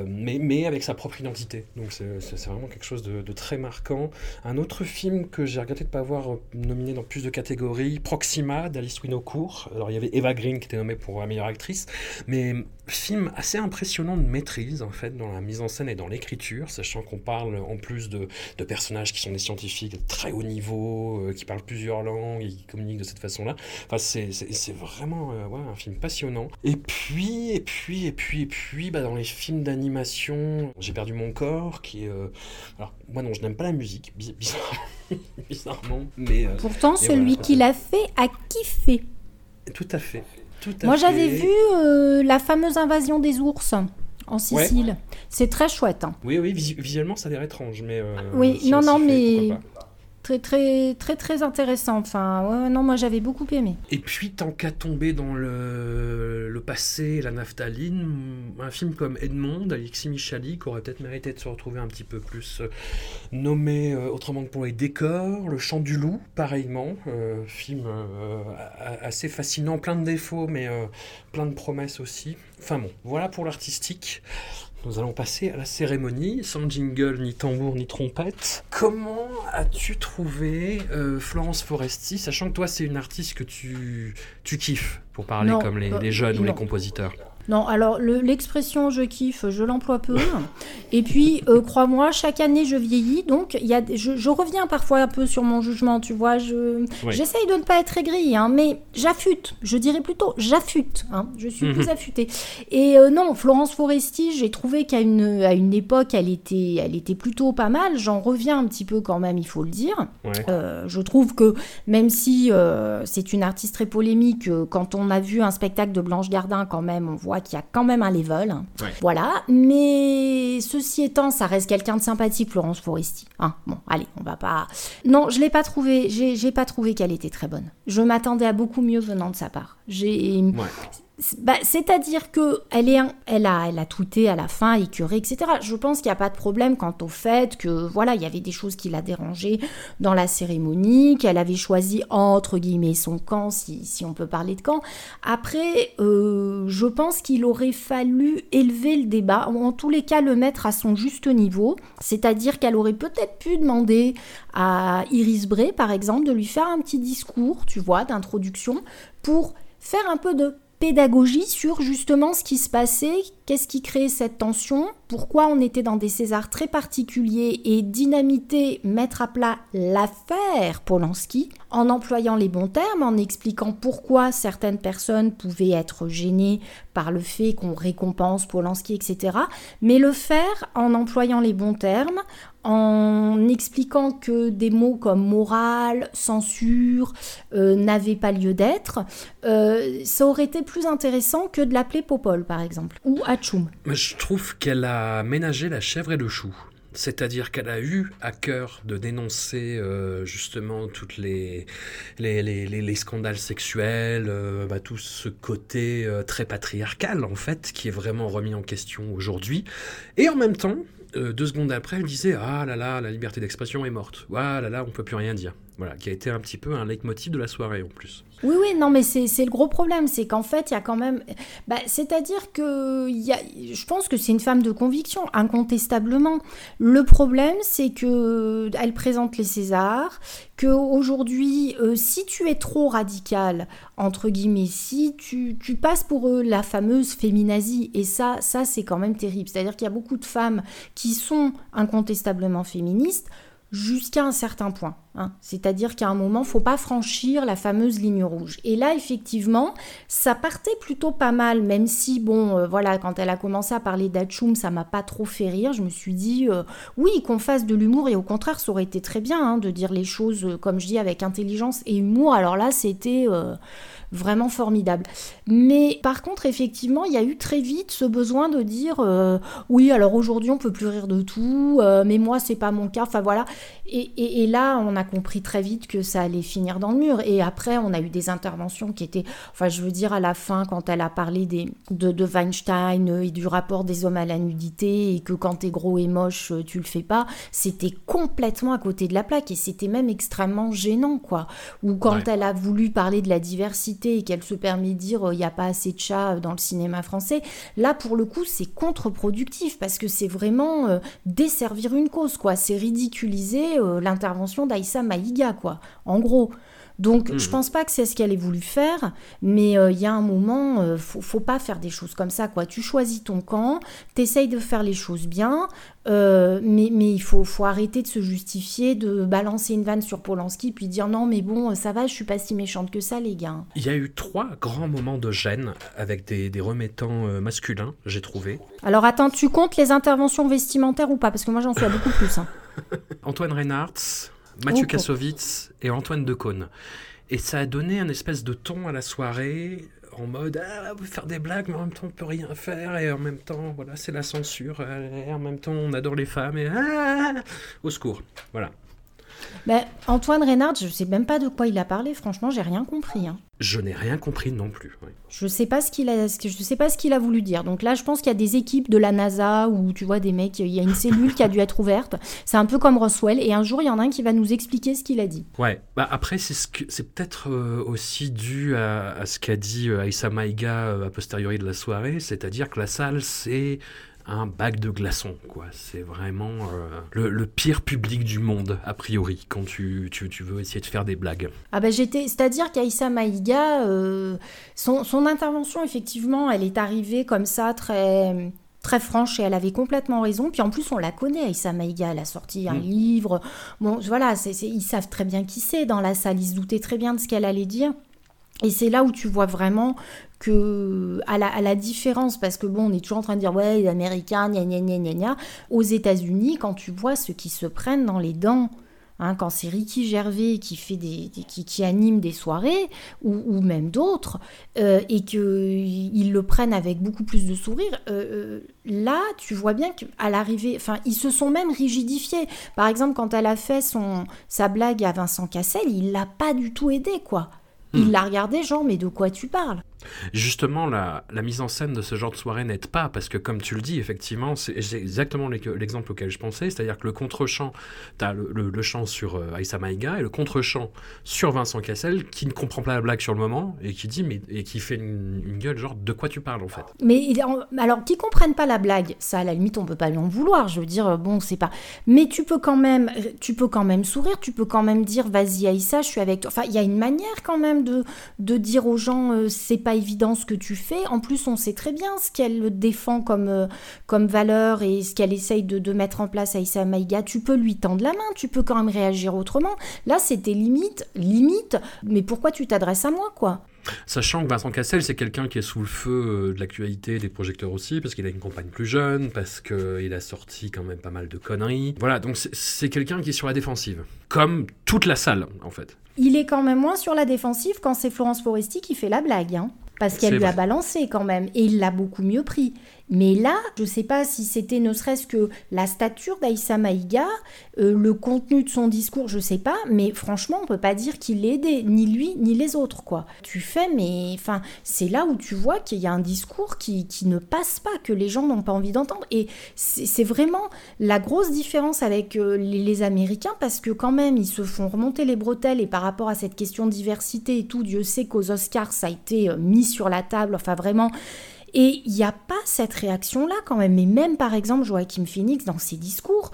Mais, mais avec sa propre identité. Donc c'est vraiment quelque chose de, très marquant. Un autre film que j'ai regretté de ne pas avoir euh, nominé dans plus de catégories, Proxima d'Alice Winocourt. Alors il y avait Eva Green qui était nommée pour la meilleure actrice, mais film assez impressionnant de maîtrise en fait dans la mise en scène et dans l'écriture, sachant qu'on parle en plus de, personnages qui sont des scientifiques de très haut niveau, euh, qui parlent plusieurs langues et qui communiquent de cette façon-là. Enfin c'est vraiment euh, un film passionnant. Et puis et puis et puis et puis bah, dans les films d'animation, j'ai perdu mon corps qui euh, alors, moi non, je n'aime pas la musique, <laughs> bizarrement, mais... Euh, Pourtant, celui qui l'a fait a kiffé. Tout à fait. Moi, j'avais vu euh, la fameuse invasion des ours en Sicile. C'est très chouette. Hein. Oui, oui, visuellement, ça a l'air étrange, mais... oui, non, non, mais très très très très intéressant. Enfin, non, moi j'avais beaucoup aimé. Et puis tant qu'à tomber dans le, le passé, la naphtaline, un film comme Edmond d'Alexis Michalik aurait peut-être mérité de se retrouver un petit peu plus euh, nommé euh, autrement que pour les décors. Le Chant du loup, pareillement, euh, film assez fascinant, plein de défauts, mais plein de promesses aussi. Enfin bon, voilà pour l'artistique. Nous allons passer à la cérémonie, sans jingle, ni tambour, ni trompette. Comment as-tu trouvé euh, Florence Foresti, sachant que toi c'est une artiste que tu, tu kiffes, pour parler comme les, les jeunes ou les compositeurs? Non, alors l'expression je kiffe, je l'emploie peu. Et puis, euh, crois-moi, chaque année je vieillis, donc y a, je, reviens parfois un peu sur mon jugement, tu vois. Je, J'essaye de ne pas être aigrie, hein, mais j'affûte, je dirais plutôt j'affûte, hein, je suis plus mhm. affûtée. Et euh, non, Florence Foresti, j'ai trouvé qu'à une, à une époque, elle était, elle était plutôt pas mal. J'en reviens un petit peu quand même, il faut le dire. Euh, je trouve que même si c'est une artiste très polémique, quand on a vu un spectacle de Blanche Gardin, quand même, on voit qu'il y a quand même un level. Voilà. Mais ceci étant, ça reste quelqu'un de sympathique, Florence Foresti. Hein bon, allez, on va pas. Non, je l'ai pas trouvé. J'ai pas trouvé qu'elle était très bonne. Je m'attendais à beaucoup mieux venant de sa part. J'ai. Bah, c'est-à-dire que elle, est, elle, a, elle a tweeté à la fin, écœuré, etc. Je pense qu'il n'y a pas de problème quant au fait que voilà, il y avait des choses qui l'a dérangée dans la cérémonie, qu'elle avait choisi entre guillemets son camp, si, si on peut parler de camp. Après, euh, je pense qu'il aurait fallu élever le débat, ou en tous les cas le mettre à son juste niveau. C'est-à-dire qu'elle aurait peut-être pu demander à Iris Bray, par exemple, de lui faire un petit discours, tu vois, d'introduction, pour faire un peu de pédagogie sur justement ce qui se passait, qu'est-ce qui créait cette tension, pourquoi on était dans des Césars très particuliers et dynamiter, mettre à plat l'affaire Polanski, en employant les bons termes, en expliquant pourquoi certaines personnes pouvaient être gênées par le fait qu'on récompense Polanski, etc. Mais le faire en employant les bons termes, en expliquant que des mots comme morale, censure euh, n'avaient pas lieu d'être, euh, ça aurait été plus intéressant que de l'appeler Popol, par exemple, ou Hachoum. Je trouve qu'elle a ménagé la chèvre et le chou. C'est-à-dire qu'elle a eu à cœur de dénoncer euh, justement toutes les les, les, les, scandales sexuels, bah, tout ce côté très patriarcal en fait, qui est vraiment remis en question aujourd'hui. Et en même temps, deux secondes après, elle disait Ah là là, la liberté d'expression est morte. Ah là là, on peut plus rien dire. Voilà, qui a été un petit peu un leitmotiv de la soirée en plus. Oui, oui, non, mais c'est le gros problème, c'est qu'en fait, il y a quand même... Bah, C'est-à-dire que je pense que c'est une femme de conviction, incontestablement. Le problème, c'est que elle présente les Césars, qu'aujourd'hui, euh, si tu es trop radical, entre guillemets, si tu, tu passes pour eux la fameuse féminazie, et ça, ça c'est quand même terrible. C'est-à-dire qu'il y a beaucoup de femmes qui sont incontestablement féministes, jusqu'à un certain point. Hein. C'est-à-dire qu'à un moment, faut pas franchir la fameuse ligne rouge. Et là, effectivement, ça partait plutôt pas mal, même si, bon, euh, voilà, quand elle a commencé à parler d'Achoum, ça m'a pas trop fait rire. Je me suis dit, euh, oui, qu'on fasse de l'humour, et au contraire, ça aurait été très bien hein, de dire les choses, euh, comme je dis, avec intelligence et humour. Alors là, c'était vraiment formidable. Mais par contre, effectivement, il y a eu très vite ce besoin de dire oui, alors aujourd'hui on peut plus rire de tout, mais moi c'est pas mon cas. Enfin voilà. Et, là, on a compris très vite que ça allait finir dans le mur. Et après, on a eu des interventions qui étaient, enfin, je veux dire, à la fin, quand elle a parlé des, de, de Weinstein et du rapport des hommes à la nudité, et que quand t'es gros et moche, tu le fais pas, c'était complètement à côté de la plaque. Et c'était même extrêmement gênant, quoi. Ou quand elle a voulu parler de la diversité et qu'elle se permet de dire il n'y a pas assez de chats dans le cinéma français, là pour le coup c'est contre-productif parce que c'est vraiment euh, desservir une cause quoi, c'est ridiculiser euh, l'intervention d'Aïssa Maïga quoi, en gros. Donc, je hmm. pense pas que c'est ce qu'elle ait voulu faire, mais euh, il y a un moment, euh, faut, faut, pas faire des choses comme ça, quoi. Tu choisis ton camp, t'essayes de faire les choses bien, euh, mais, mais il faut, faut arrêter de se justifier, de balancer une vanne sur Polanski, puis dire non, mais bon, ça va, je suis pas si méchante que ça, les gars. Il y a eu trois grands moments de gêne avec des, des remettants masculins, j'ai trouvé. Alors, attends, tu comptes les interventions vestimentaires ou pas? Parce que moi, j'en suis à beaucoup plus. Hein. <laughs> Antoine Reinhardt, Mathieu Kassovitz et Antoine Decaune. Et ça a donné un espèce de ton à la soirée, en mode ah, on veut faire des blagues, mais en même temps on peut rien faire, et en même temps, voilà, c'est la censure, et en même temps on adore les femmes, et ah, au secours. Voilà. Ben, Antoine Reynard, je ne sais même pas de quoi il a parlé, franchement, j'ai rien compris. Hein. Je n'ai rien compris non plus. Je sais pas ce qu'il a, je sais pas ce qu'il a voulu dire. Donc là, je pense qu'il y a des équipes de la NASA où tu vois des mecs, il y a une cellule qui a dû être ouverte. C'est un peu comme Roswell, et un jour il y en a un qui va nous expliquer ce qu'il a dit. Ouais. Bah après, c'est ce que, c'est peut-être euh, aussi dû à, ce qu'a dit euh, Aïssa Maïga euh, a posteriori de la soirée, c'est-à-dire que la salle c'est un bac de glaçons, quoi. C'est vraiment euh, le, pire public du monde, a priori, quand tu, tu, veux essayer de faire des blagues. Ah bah j'étais... C'est-à-dire qu'Aïssa Maïga, euh, son, son, intervention, effectivement, elle est arrivée comme ça, très très franche et elle avait complètement raison. Puis en plus, on la connaît, Aïssa Maïga, elle a sorti un mm. livre. Bon, voilà, c'est, ils savent très bien qui c'est dans la salle, ils se doutaient très bien de ce qu'elle allait dire. Et c'est là où tu vois vraiment que, à la, différence, parce que bon, on est toujours en train de dire, ouais, les Américains, gna gna gna gna gna. Aux États-Unis, quand tu vois ceux qui se prennent dans les dents, hein, quand c'est Ricky Gervais qui, fait des, qui, anime des soirées, ou, même d'autres, euh, et qu'ils le prennent avec beaucoup plus de sourire, euh, euh, là, tu vois bien qu'à l'arrivée, enfin, ils se sont même rigidifiés. Par exemple, quand elle a fait son, sa blague à Vincent Cassel, il l'a pas du tout aidé, quoi. Il hmm. l'a regardé, genre, mais de quoi tu parles? Justement, la, mise en scène de ce genre de soirée n'aide pas, parce que comme tu le dis, effectivement, c'est exactement l'exemple auquel je pensais, c'est-à-dire que le contre-champ, tu as le, chant sur euh, Aïssa Maïga et le contre-champ sur Vincent Cassel, qui ne comprend pas la blague sur le moment, et qui dit, mais, et qui fait une, gueule, genre, de quoi tu parles en fait? Mais alors, qui comprennent pas la blague, ça, à la limite, on peut pas lui en vouloir, je veux dire, bon, c'est pas. Mais tu peux quand même, tu peux quand même sourire, tu peux quand même dire, vas-y Aïssa, je suis avec toi. Enfin, il y a une manière quand même de, de dire aux gens, euh, c'est pas évident ce que tu fais. En plus, on sait très bien ce qu'elle défend comme, euh, comme valeur et ce qu'elle essaye de, mettre en place à Issa Maïga. Tu peux lui tendre la main, tu peux quand même réagir autrement. Là, c'était limite, limite. Mais pourquoi tu t'adresses à moi, quoi? Sachant que Vincent Cassel, c'est quelqu'un qui est sous le feu euh, de l'actualité, des projecteurs aussi, parce qu'il a une compagne plus jeune, parce qu'il a sorti quand même pas mal de conneries. Voilà, donc c'est quelqu'un qui est sur la défensive. Comme toute la salle, en fait. Il est quand même moins sur la défensive quand c'est Florence Foresti qui fait la blague. Hein parce qu'elle lui a balancé quand même, et il l'a beaucoup mieux pris. Mais là, je ne sais pas si c'était ne serait-ce que la stature d'Aïssa Maïga, euh, le contenu de son discours, je ne sais pas, mais franchement, on peut pas dire qu'il l'ait aidé, ni lui, ni les autres, quoi. Tu fais, mais enfin, c'est là où tu vois qu'il y a un discours qui, qui ne passe pas, que les gens n'ont pas envie d'entendre. Et c'est vraiment la grosse différence avec euh, les, les, Américains, parce que quand même, ils se font remonter les bretelles, et par rapport à cette question de diversité et tout, Dieu sait qu'aux Oscars, ça a été euh, mis sur la table, enfin vraiment et il n'y a pas cette réaction-là quand même. Mais même par exemple Joachim Phoenix dans ses discours,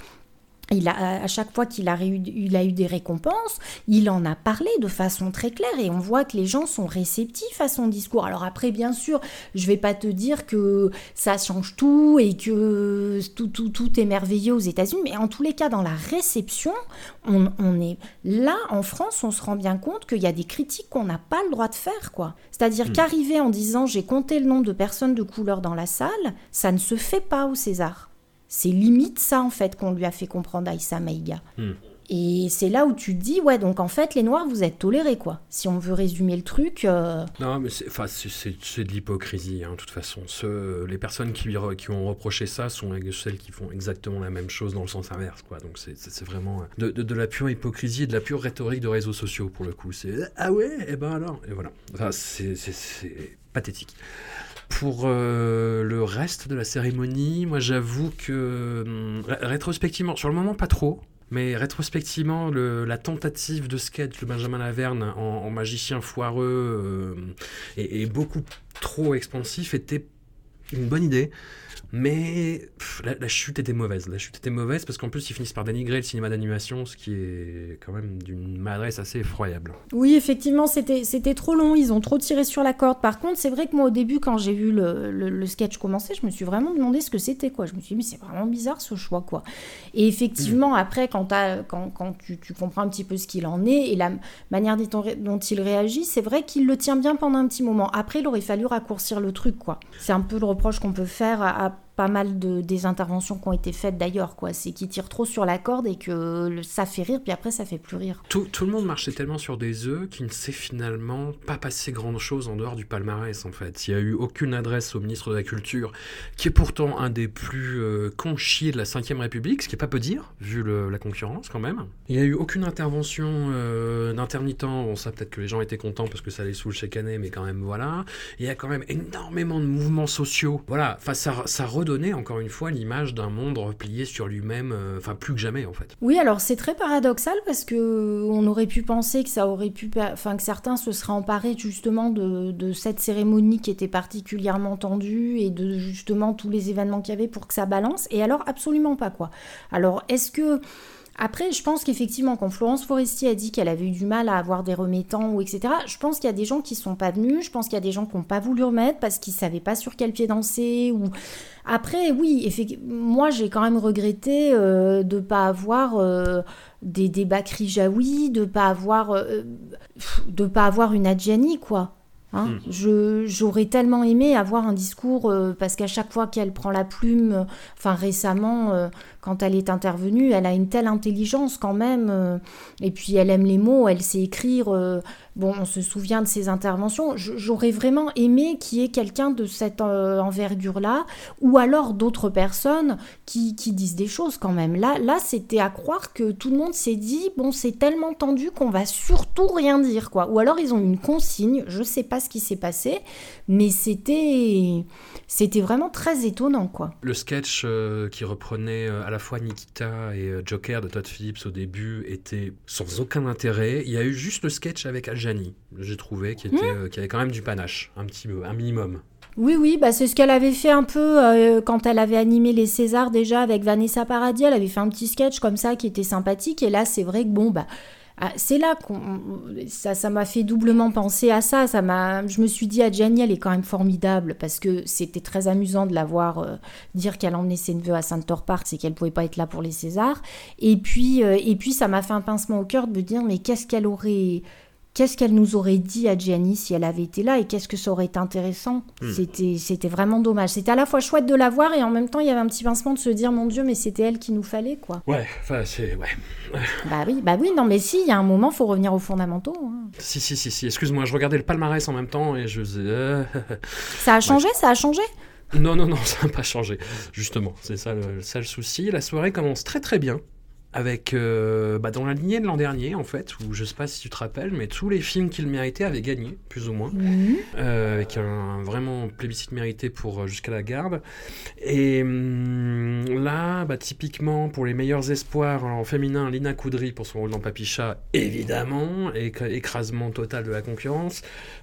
il a, à chaque fois qu'il a, il a eu des récompenses, il en a parlé de façon très claire et on voit que les gens sont réceptifs à son discours. Alors après, bien sûr, je vais pas te dire que ça change tout et que tout, tout, tout est merveilleux aux États-Unis, mais en tous les cas, dans la réception, on, on est là en France, on se rend bien compte qu'il y a des critiques qu'on n'a pas le droit de faire, quoi. C'est-à-dire hmm. qu'arriver en disant j'ai compté le nombre de personnes de couleur dans la salle, ça ne se fait pas au César. C'est limite ça, en fait, qu'on lui a fait comprendre à Issa Maïga. Hmm. Et c'est là où tu te dis, ouais, donc en fait, les Noirs, vous êtes tolérés, quoi. Si on veut résumer le truc. Euh, non, mais c'est, c'est, de l'hypocrisie, hein, de toute façon. les personnes qui, qui ont reproché ça sont celles qui font exactement la même chose dans le sens inverse, quoi. Donc c'est, vraiment de, de, la pure hypocrisie et de la pure rhétorique de réseaux sociaux, pour le coup. C'est ah ouais, et eh ben alors. Et voilà. Enfin, c'est pathétique. Pour euh, le reste de la cérémonie, moi j'avoue que hum, rétrospectivement, sur le moment pas trop, mais rétrospectivement, la tentative de sketch de Benjamin Laverne en, magicien foireux et, euh, beaucoup trop expansif était une bonne idée. Mais la, chute était mauvaise. La chute était mauvaise parce qu'en plus, ils finissent par dénigrer le cinéma d'animation, ce qui est quand même d'une maladresse assez effroyable. Oui, effectivement, c'était, trop long. Ils ont trop tiré sur la corde. Par contre, c'est vrai que moi, au début, quand j'ai vu le, le, sketch commencer, je me suis vraiment demandé ce que c'était. quoi. Je me suis dit, mais c'est vraiment bizarre ce choix. quoi. Et effectivement, après, quand, quand, quand tu, tu, comprends un petit peu ce qu'il en est et la manière dont, dont il réagit, c'est vrai qu'il le tient bien pendant un petit moment. Après, il aurait fallu raccourcir le truc. quoi. C'est un peu le reproche qu'on peut faire à pas mal de, des interventions qui ont été faites d'ailleurs, quoi. C'est qu'ils tirent trop sur la corde et que ça fait rire, puis après ça fait plus rire. Tout, le monde marchait tellement sur des œufs qu'il ne s'est finalement pas passé grand chose en dehors du palmarès, en fait. Il n'y a eu aucune adresse au ministre de la Culture, qui est pourtant un des plus euh, conchiers de la Ve République, ce qui est pas peu dire, vu la concurrence quand même. Il n'y a eu aucune intervention euh, d'intermittent. Bon, ça, peut-être que les gens étaient contents parce que ça les saoule chaque année, mais quand même, voilà. Il y a quand même énormément de mouvements sociaux. Voilà, enfin, ça, ça redonne encore une fois l'image d'un monde replié sur lui-même, euh, enfin plus que jamais en fait. Oui, alors c'est très paradoxal parce que on aurait pu penser que ça aurait pu, enfin que certains se seraient emparés justement de, de, cette cérémonie qui était particulièrement tendue et de justement tous les événements qu'il y avait pour que ça balance. Et alors absolument pas quoi. Alors est-ce que après, je pense qu'effectivement, quand Florence Foresti a dit qu'elle avait eu du mal à avoir des remettants ou etc., je pense qu'il y a des gens qui sont pas venus, je pense qu'il y a des gens qui n'ont pas voulu remettre parce qu'ils savaient pas sur quel pied danser ou après, oui, moi j'ai quand même regretté euh, de ne pas avoir euh, des débats Jaoui, de pas avoir euh, de pas avoir une Adjani quoi. Hein. Hmm. J'aurais tellement aimé avoir un discours parce qu'à chaque fois qu'elle prend la plume, enfin récemment, quand elle est intervenue, elle a une telle intelligence quand même. et puis elle aime les mots, elle sait écrire bon, on se souvient de ses interventions. J'aurais vraiment aimé qu'il y ait quelqu'un de cette euh, envergure-là, ou alors d'autres personnes qui, disent des choses quand même. Là, là c'était à croire que tout le monde s'est dit, bon, c'est tellement tendu qu'on va surtout rien dire, quoi. Ou alors ils ont une consigne, je sais pas ce qui s'est passé, mais c'était, c'était vraiment très étonnant, quoi. Le sketch euh, qui reprenait euh, à la fois Nikita et Joker de Todd Phillips au début était sans aucun intérêt. Il y a eu juste le sketch avec Janie, j'ai trouvé, qui, était, hmm. euh, qui avait quand même du panache, un petit un minimum. Oui, oui, bah c'est ce qu'elle avait fait un peu euh, quand elle avait animé les Césars déjà avec Vanessa Paradis. Elle avait fait un petit sketch comme ça qui était sympathique. Et là, c'est vrai que bon, bah, ah, c'est là qu'on ça m'a fait doublement penser à ça ça m'a je me suis dit à Jenny elle est quand même formidable parce que c'était très amusant de la voir euh, dire qu'elle emmenait ses neveux à Center Park c'est qu'elle pouvait pas être là pour les Césars. Et puis et puis ça m'a fait un pincement au cœur de me dire mais qu'est-ce qu'elle aurait qu'est-ce qu'elle nous aurait dit à Gianni si elle avait été là et qu'est-ce que ça aurait été intéressant? Hmm. C'était, c'était vraiment dommage. C'était à la fois chouette de la voir et en même temps il y avait un petit pincement de se dire mon Dieu mais c'était elle qui nous fallait quoi. Ouais, enfin c'est ouais. bah oui, bah oui, non mais si, il y a un moment faut revenir aux fondamentaux. Hein. Si si si si. Excuse-moi, je regardais le palmarès en même temps et je. <laughs> ça a changé, ça a changé? Non, non, non, <laughs> ça n'a pas changé. Justement, c'est ça le, ça le souci. La soirée commence très très bien avec euh, bah, dans la lignée de l'an dernier en fait où je sais pas si tu te rappelles mais tous les films qu'il méritait avaient gagné plus ou moins. Euh, avec un, vraiment plébiscite mérité pour euh, jusqu'à la garde. Et hum, là bah, typiquement pour les meilleurs espoirs en féminin Lina Koudry pour son rôle dans Papicha évidemment éc- écrasement total de la concurrence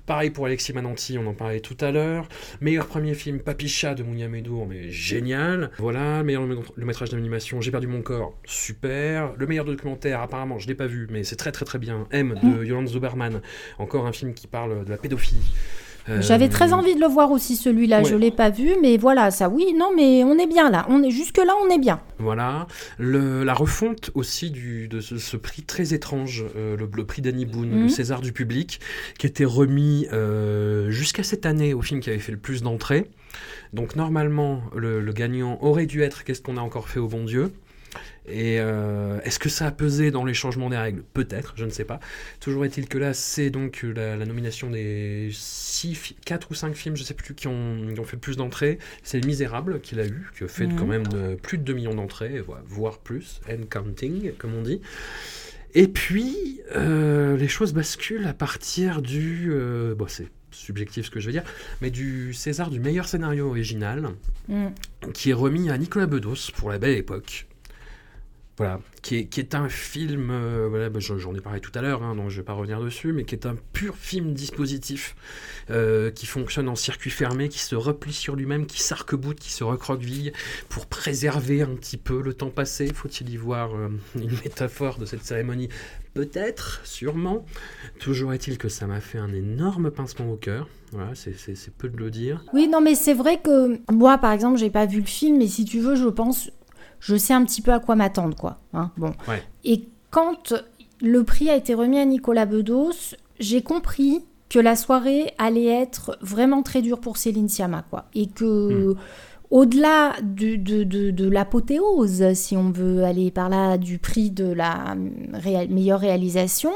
pareil pour Alexis Mananti on en parlait tout à l'heure meilleur premier film Papicha de Mounia Medour mais génial voilà meilleur le, métrage d'animation J'ai perdu mon corps super le meilleur documentaire, apparemment, je l'ai pas vu, mais c'est très très très bien. M de Yolande Zuberman, encore un film qui parle de la pédophilie. J'avais très envie de le voir aussi celui-là, je ouais. l'ai pas vu, mais voilà, ça oui, non, mais on est bien là, on est jusque là, on est bien. Voilà. Le- la refonte aussi du, de ce, ce prix très étrange, euh, le, le prix d'Annie Boone, Mhm. le César du public, qui était remis euh, jusqu'à cette année au film qui avait fait le plus d'entrées. Donc normalement, le, le gagnant aurait dû être Qu'est-ce qu'on a encore fait au bon Dieu? Et euh, est-ce que ça a pesé dans les changements des règles? Peut-être, je ne sais pas. Toujours est-il que là, c'est donc la, la nomination des 4 ou 5 films, je ne sais plus, qui ont, qui ont fait le plus d'entrées. C'est Les Misérables qu'il a eu, qui a fait Mhm. quand même de- plus de 2 millions d'entrées, vo- voire plus, and counting, comme on dit. Et puis, euh, les choses basculent à partir du... euh, bon, c'est subjectif ce que je vais dire, mais du César du meilleur scénario original, Mm. qui est remis à Nicolas Bedos pour La Belle Époque. Voilà, qui est, un film, euh, voilà, bah, j'en ai parlé tout à l'heure, hein, donc je vais pas revenir dessus, mais qui est un pur film dispositif, euh, qui fonctionne en circuit fermé, qui se replie sur lui-même, qui s'arc-boute, qui se recroqueville, pour préserver un petit peu le temps passé. Faut-il y voir euh, une métaphore de cette cérémonie? Peut-être, sûrement. Toujours est-il que ça m'a fait un énorme pincement au cœur. Voilà, c'est peu de le dire. Oui, non, mais c'est vrai que moi, par exemple, j'ai pas vu le film, mais si tu veux, je pense, je sais un petit peu à quoi m'attendre, quoi. hein, bon. Ouais. Et quand le prix a été remis à Nicolas Bedos, j'ai compris que la soirée allait être vraiment très dure pour Céline Sciamma, quoi. Et que. Au-delà du- de, de, de l'apothéose, si on veut aller par là, du prix de la réa- meilleure réalisation,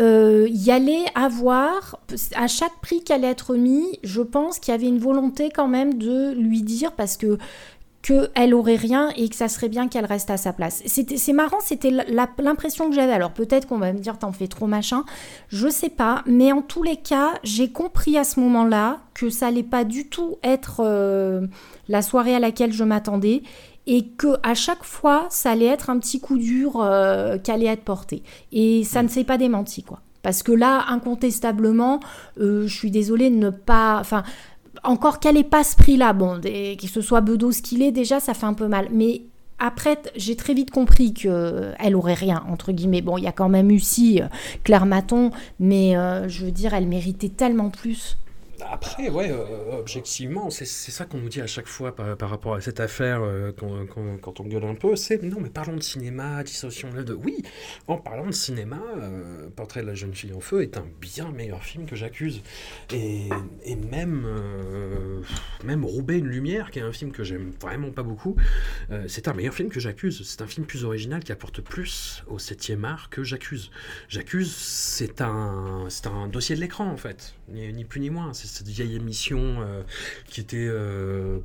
euh, il y allait avoir, à chaque prix qui allait être mis, je pense qu'il y avait une volonté quand même de lui dire, parce que qu'elle aurait rien et que ça serait bien qu'elle reste à sa place. C'est marrant, c'était l'impression que j'avais. Alors peut-être qu'on va me dire t'en fais trop machin, je sais pas, mais en tous les cas, j'ai compris à ce moment-là que ça allait pas du tout être euh, la soirée à laquelle je m'attendais et que à chaque fois, ça allait être un petit coup dur euh, allait être porté. Et ça ne s'est pas démenti, quoi. Parce que là, incontestablement, euh, je suis désolée de ne pas... encore qu'elle ait pas ce prix-là, bon, que ce soit Bedos qu'il est, déjà, ça fait un peu mal. Mais après, j'ai très vite compris que elle aurait rien, entre guillemets. Bon, il y a quand même eu si euh, Claire Maton, mais euh, je veux dire, elle méritait tellement plus. Après, ouais, euh, objectivement, c'est ça qu'on nous dit à chaque fois par, par rapport à cette affaire euh, quand, quand- quand on gueule un peu, c'est non, mais parlons de cinéma, dissociation de... Oui, en parlant de cinéma, euh, Portrait de la jeune fille en feu est un bien meilleur film que j'accuse. Et, et même, euh, même Roubaix une lumière, qui est un film que j'aime vraiment pas beaucoup, euh, c'est un meilleur film que j'accuse. C'est un film plus original qui apporte plus au 7e art que j'accuse. J'accuse, c'est un, un dossier de l'écran en fait, ni, plus ni moins. Cette vieille émission euh, qui était euh,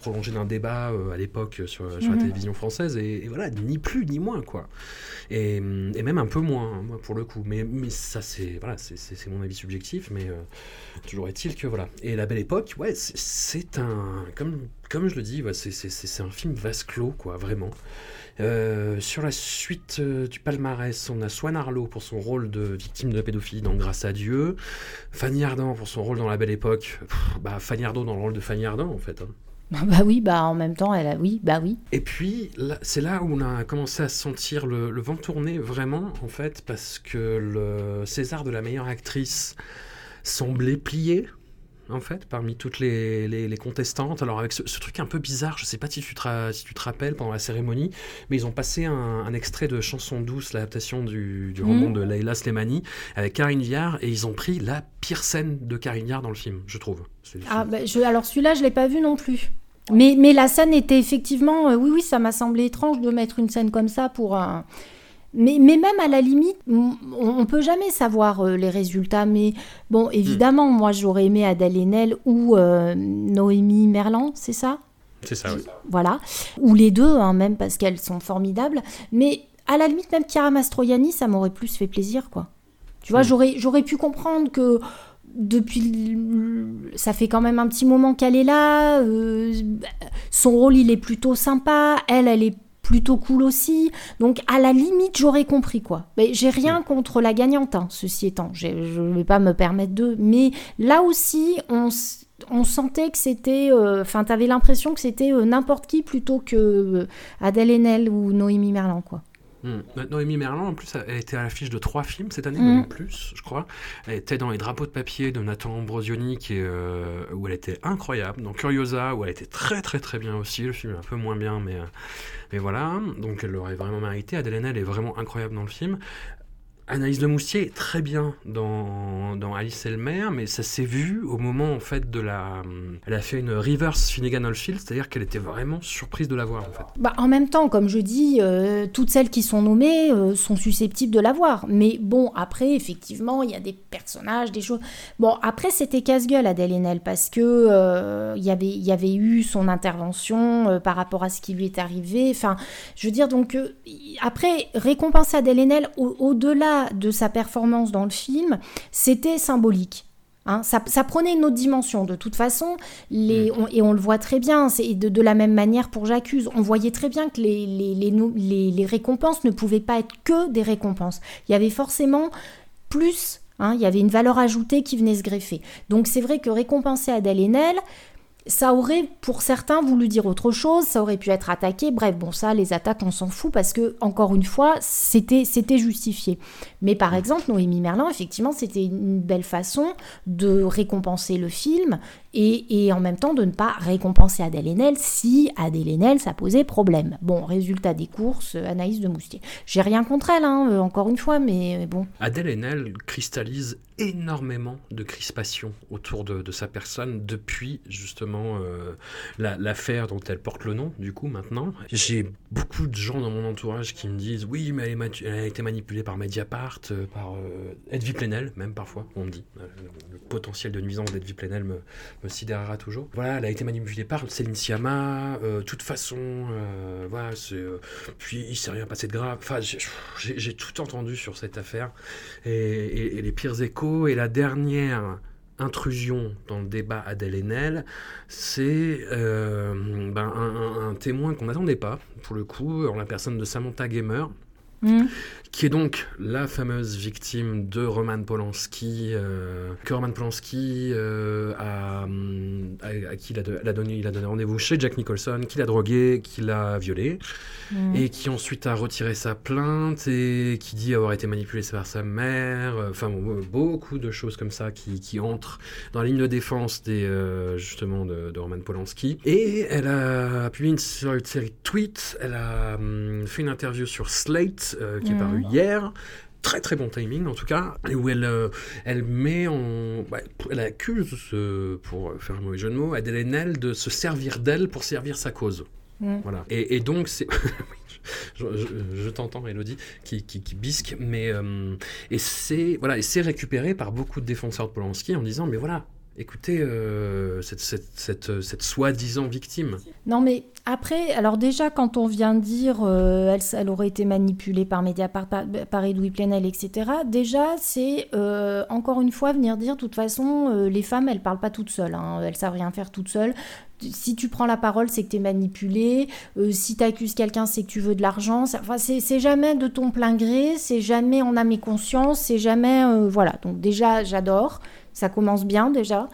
prolongée d'un débat euh, à l'époque sur, sur la Mhm. télévision française, et, et voilà, ni plus ni moins quoi. Et, et même un peu moins, hein, moi, pour le coup. Mais, mais ça, c'est voilà, c'est- c'est c'est mon avis subjectif, mais toujours est-il que voilà. Et La Belle Époque, ouais, c'est- c'est un. Comme, comme je le dis, ouais, c'est un film vase clos, quoi, vraiment. Euh, sur la suite euh, du palmarès, on a Swan Arlo pour son rôle de victime de pédophilie dans Grâce à Dieu, Fanny Ardant pour son rôle dans La Belle Époque, Pff, bah, Fanny Ardant dans le rôle de Fanny Ardant en fait. hein. Bah oui, bah en même temps, elle a... Oui, bah oui. Et puis, c'est là où on a commencé à sentir le, le vent tourner vraiment, en fait, parce que le César de la meilleure actrice semblait plié, en fait, parmi toutes les, les- les contestantes. Alors, avec ce, ce truc un peu bizarre, je sais pas si tu, te, si tu te rappelles pendant la cérémonie, mais ils ont passé un, un extrait de Chanson douce, l'adaptation du, du Mhm. roman de Leila Slemani, avec Karine Viard, et ils ont pris la pire scène de Karine Viard dans le film, je trouve. Ah, bah, je... Alors celui-là, je l'ai pas vu non plus. Mais, mais la scène était effectivement... euh, oui, oui, ça m'a semblé étrange de mettre une scène comme ça pour un... Mais, mais même à la limite, on, ne peut jamais savoir euh, les résultats. Mais bon, évidemment, moi j'aurais aimé Adèle Haenel ou euh, Noémie Merlan, c'est ça? C'est ça, oui. Voilà. Ou les deux, hein, même parce qu'elles sont formidables. Mais à la limite, même Chiara Mastroianni, ça m'aurait plus fait plaisir, quoi. Tu vois, j'aurais, j'aurais pu comprendre que depuis ça fait quand même un petit moment qu'elle est là euh, son rôle il est plutôt sympa elle elle est plutôt cool aussi. Donc à la limite j'aurais compris quoi. Mais j'ai rien contre la gagnante hein, ceci étant. Je ne vais pas me permettre de. Mais là aussi on on sentait que c'était, euh, enfin, tu avais l'impression que c'était euh, n'importe qui plutôt que Adèle Haenel ou Noémie Merlan, quoi. Hmm. Noémie Merlan, en plus, elle était à l'affiche de trois films cette année, même hmm. plus, je crois. Elle était dans Les Drapeaux de papier de Nathan Ambrosioni, qui euh, où elle était incroyable. Dans Curiosa, où elle était très très très bien aussi. Le film est un peu moins bien, mais, euh, mais voilà. Donc elle l'aurait vraiment mérité. Adèle Haenel est vraiment incroyable dans le film. Anaïs de Moustier est très bien dans, Alice et le maire, mais ça s'est vu au moment en fait de la. Elle a fait une reverse Finnegan Oldfield, c'est-à-dire qu'elle était vraiment surprise de la voir en fait. Bah, en même temps, comme je dis, euh, toutes celles qui sont nommées euh, sont susceptibles de la voir. Mais bon, après, effectivement, il y a des personnages, des choses. Bon, après, c'était casse-gueule Adèle Haenel parce que euh, y il y avait eu son intervention par rapport à ce qui lui est arrivé. Enfin, je veux dire, donc, après, récompenser Adèle Haenel au-delà de sa performance dans le film, c'était symbolique. Hein. ça, prenait une autre dimension. De toute façon, les, mm. et on le voit très bien, c'est de, de, la même manière pour J'accuse. On voyait très bien que les, les, les, récompenses ne pouvaient pas être que des récompenses. Il y avait forcément plus, hein. il y avait une valeur ajoutée qui venait se greffer. Donc c'est vrai que récompenser Adèle Haenel, ça aurait pour certains voulu dire autre chose, ça aurait pu être attaqué. Bref, bon ça, les attaques, on s'en fout parce que encore une fois, c'était justifié. Mais par exemple, Noémie Merlin, effectivement, c'était une belle façon de récompenser le film et, en même temps de ne pas récompenser Adèle Haenel si Adèle Haenel ça posait problème. Bon, résultat des courses, Anaïs de Moustier. J'ai rien contre elle, hein, euh, encore une fois, mais bon. Adèle Haenel cristallise énormément de crispation autour de, sa personne depuis justement euh, l'affaire dont elle porte le nom, du coup, maintenant. J'ai beaucoup de gens dans mon entourage qui me disent oui, mais elle, a été manipulée par Mediapart, euh, par Edwy Plenel, même parfois, on me dit. le potentiel de nuisance d'Edwy Plenel me me sidérera toujours. Voilà, elle a été manipulée par Céline Sciamma, euh, toute façon, euh, voilà, euh, puis il s'est rien passé de grave. Enfin, j'ai tout entendu sur cette affaire et, les pires échos. Et la dernière intrusion dans le débat Adèle Haenel, c'est ben, un, témoin qu'on n'attendait pas, pour le coup, en la personne de Samantha Gamer, Mm. Qui est donc la fameuse victime de Roman Polanski, euh, que Roman Polanski euh, a, à, qui il a, donné, il a donné rendez-vous chez Jack Nicholson, qui l'a drogué, qui l'a violé, mm. et qui ensuite a retiré sa plainte et qui dit avoir été manipulé par sa mère. Euh, enfin, beaucoup de choses comme ça qui, qui entrent dans la ligne de défense des, justement de, Roman Polanski. Et elle a publié une série de tweets, elle a hum, fait une interview sur Slate euh, qui est paru mhm. Hier très très bon timing en tout cas, où elle, euh, elle met en. Bah, elle accuse, pour faire un mauvais jeu de mots, Adèle Haenel de se servir d'elle pour servir sa cause. Mhm. Voilà. Et, donc, c'est. <laughs> je, t'entends, Elodie, qui, qui, bisque, mais. Euh, et c'est voilà, récupéré par beaucoup de défenseurs de Polanski en disant mais voilà, écoutez euh, cette, cette, soi-disant victime. Non, mais après, alors déjà, quand on vient dire euh, elle, aurait été manipulée par Mediapart, par, par Edoui Plenel, etc., déjà, c'est euh, encore une fois venir dire, de toute façon, les femmes, elles parlent pas toutes seules, hein, elles savent rien faire toutes seules. Si tu prends la parole, c'est que tu es manipulé. si tu accuses quelqu'un, c'est que tu veux de l'argent. Enfin, c'est jamais de ton plein gré, c'est jamais en âme et conscience, c'est jamais. voilà. Donc, déjà, j'adore. Ça commence bien déjà.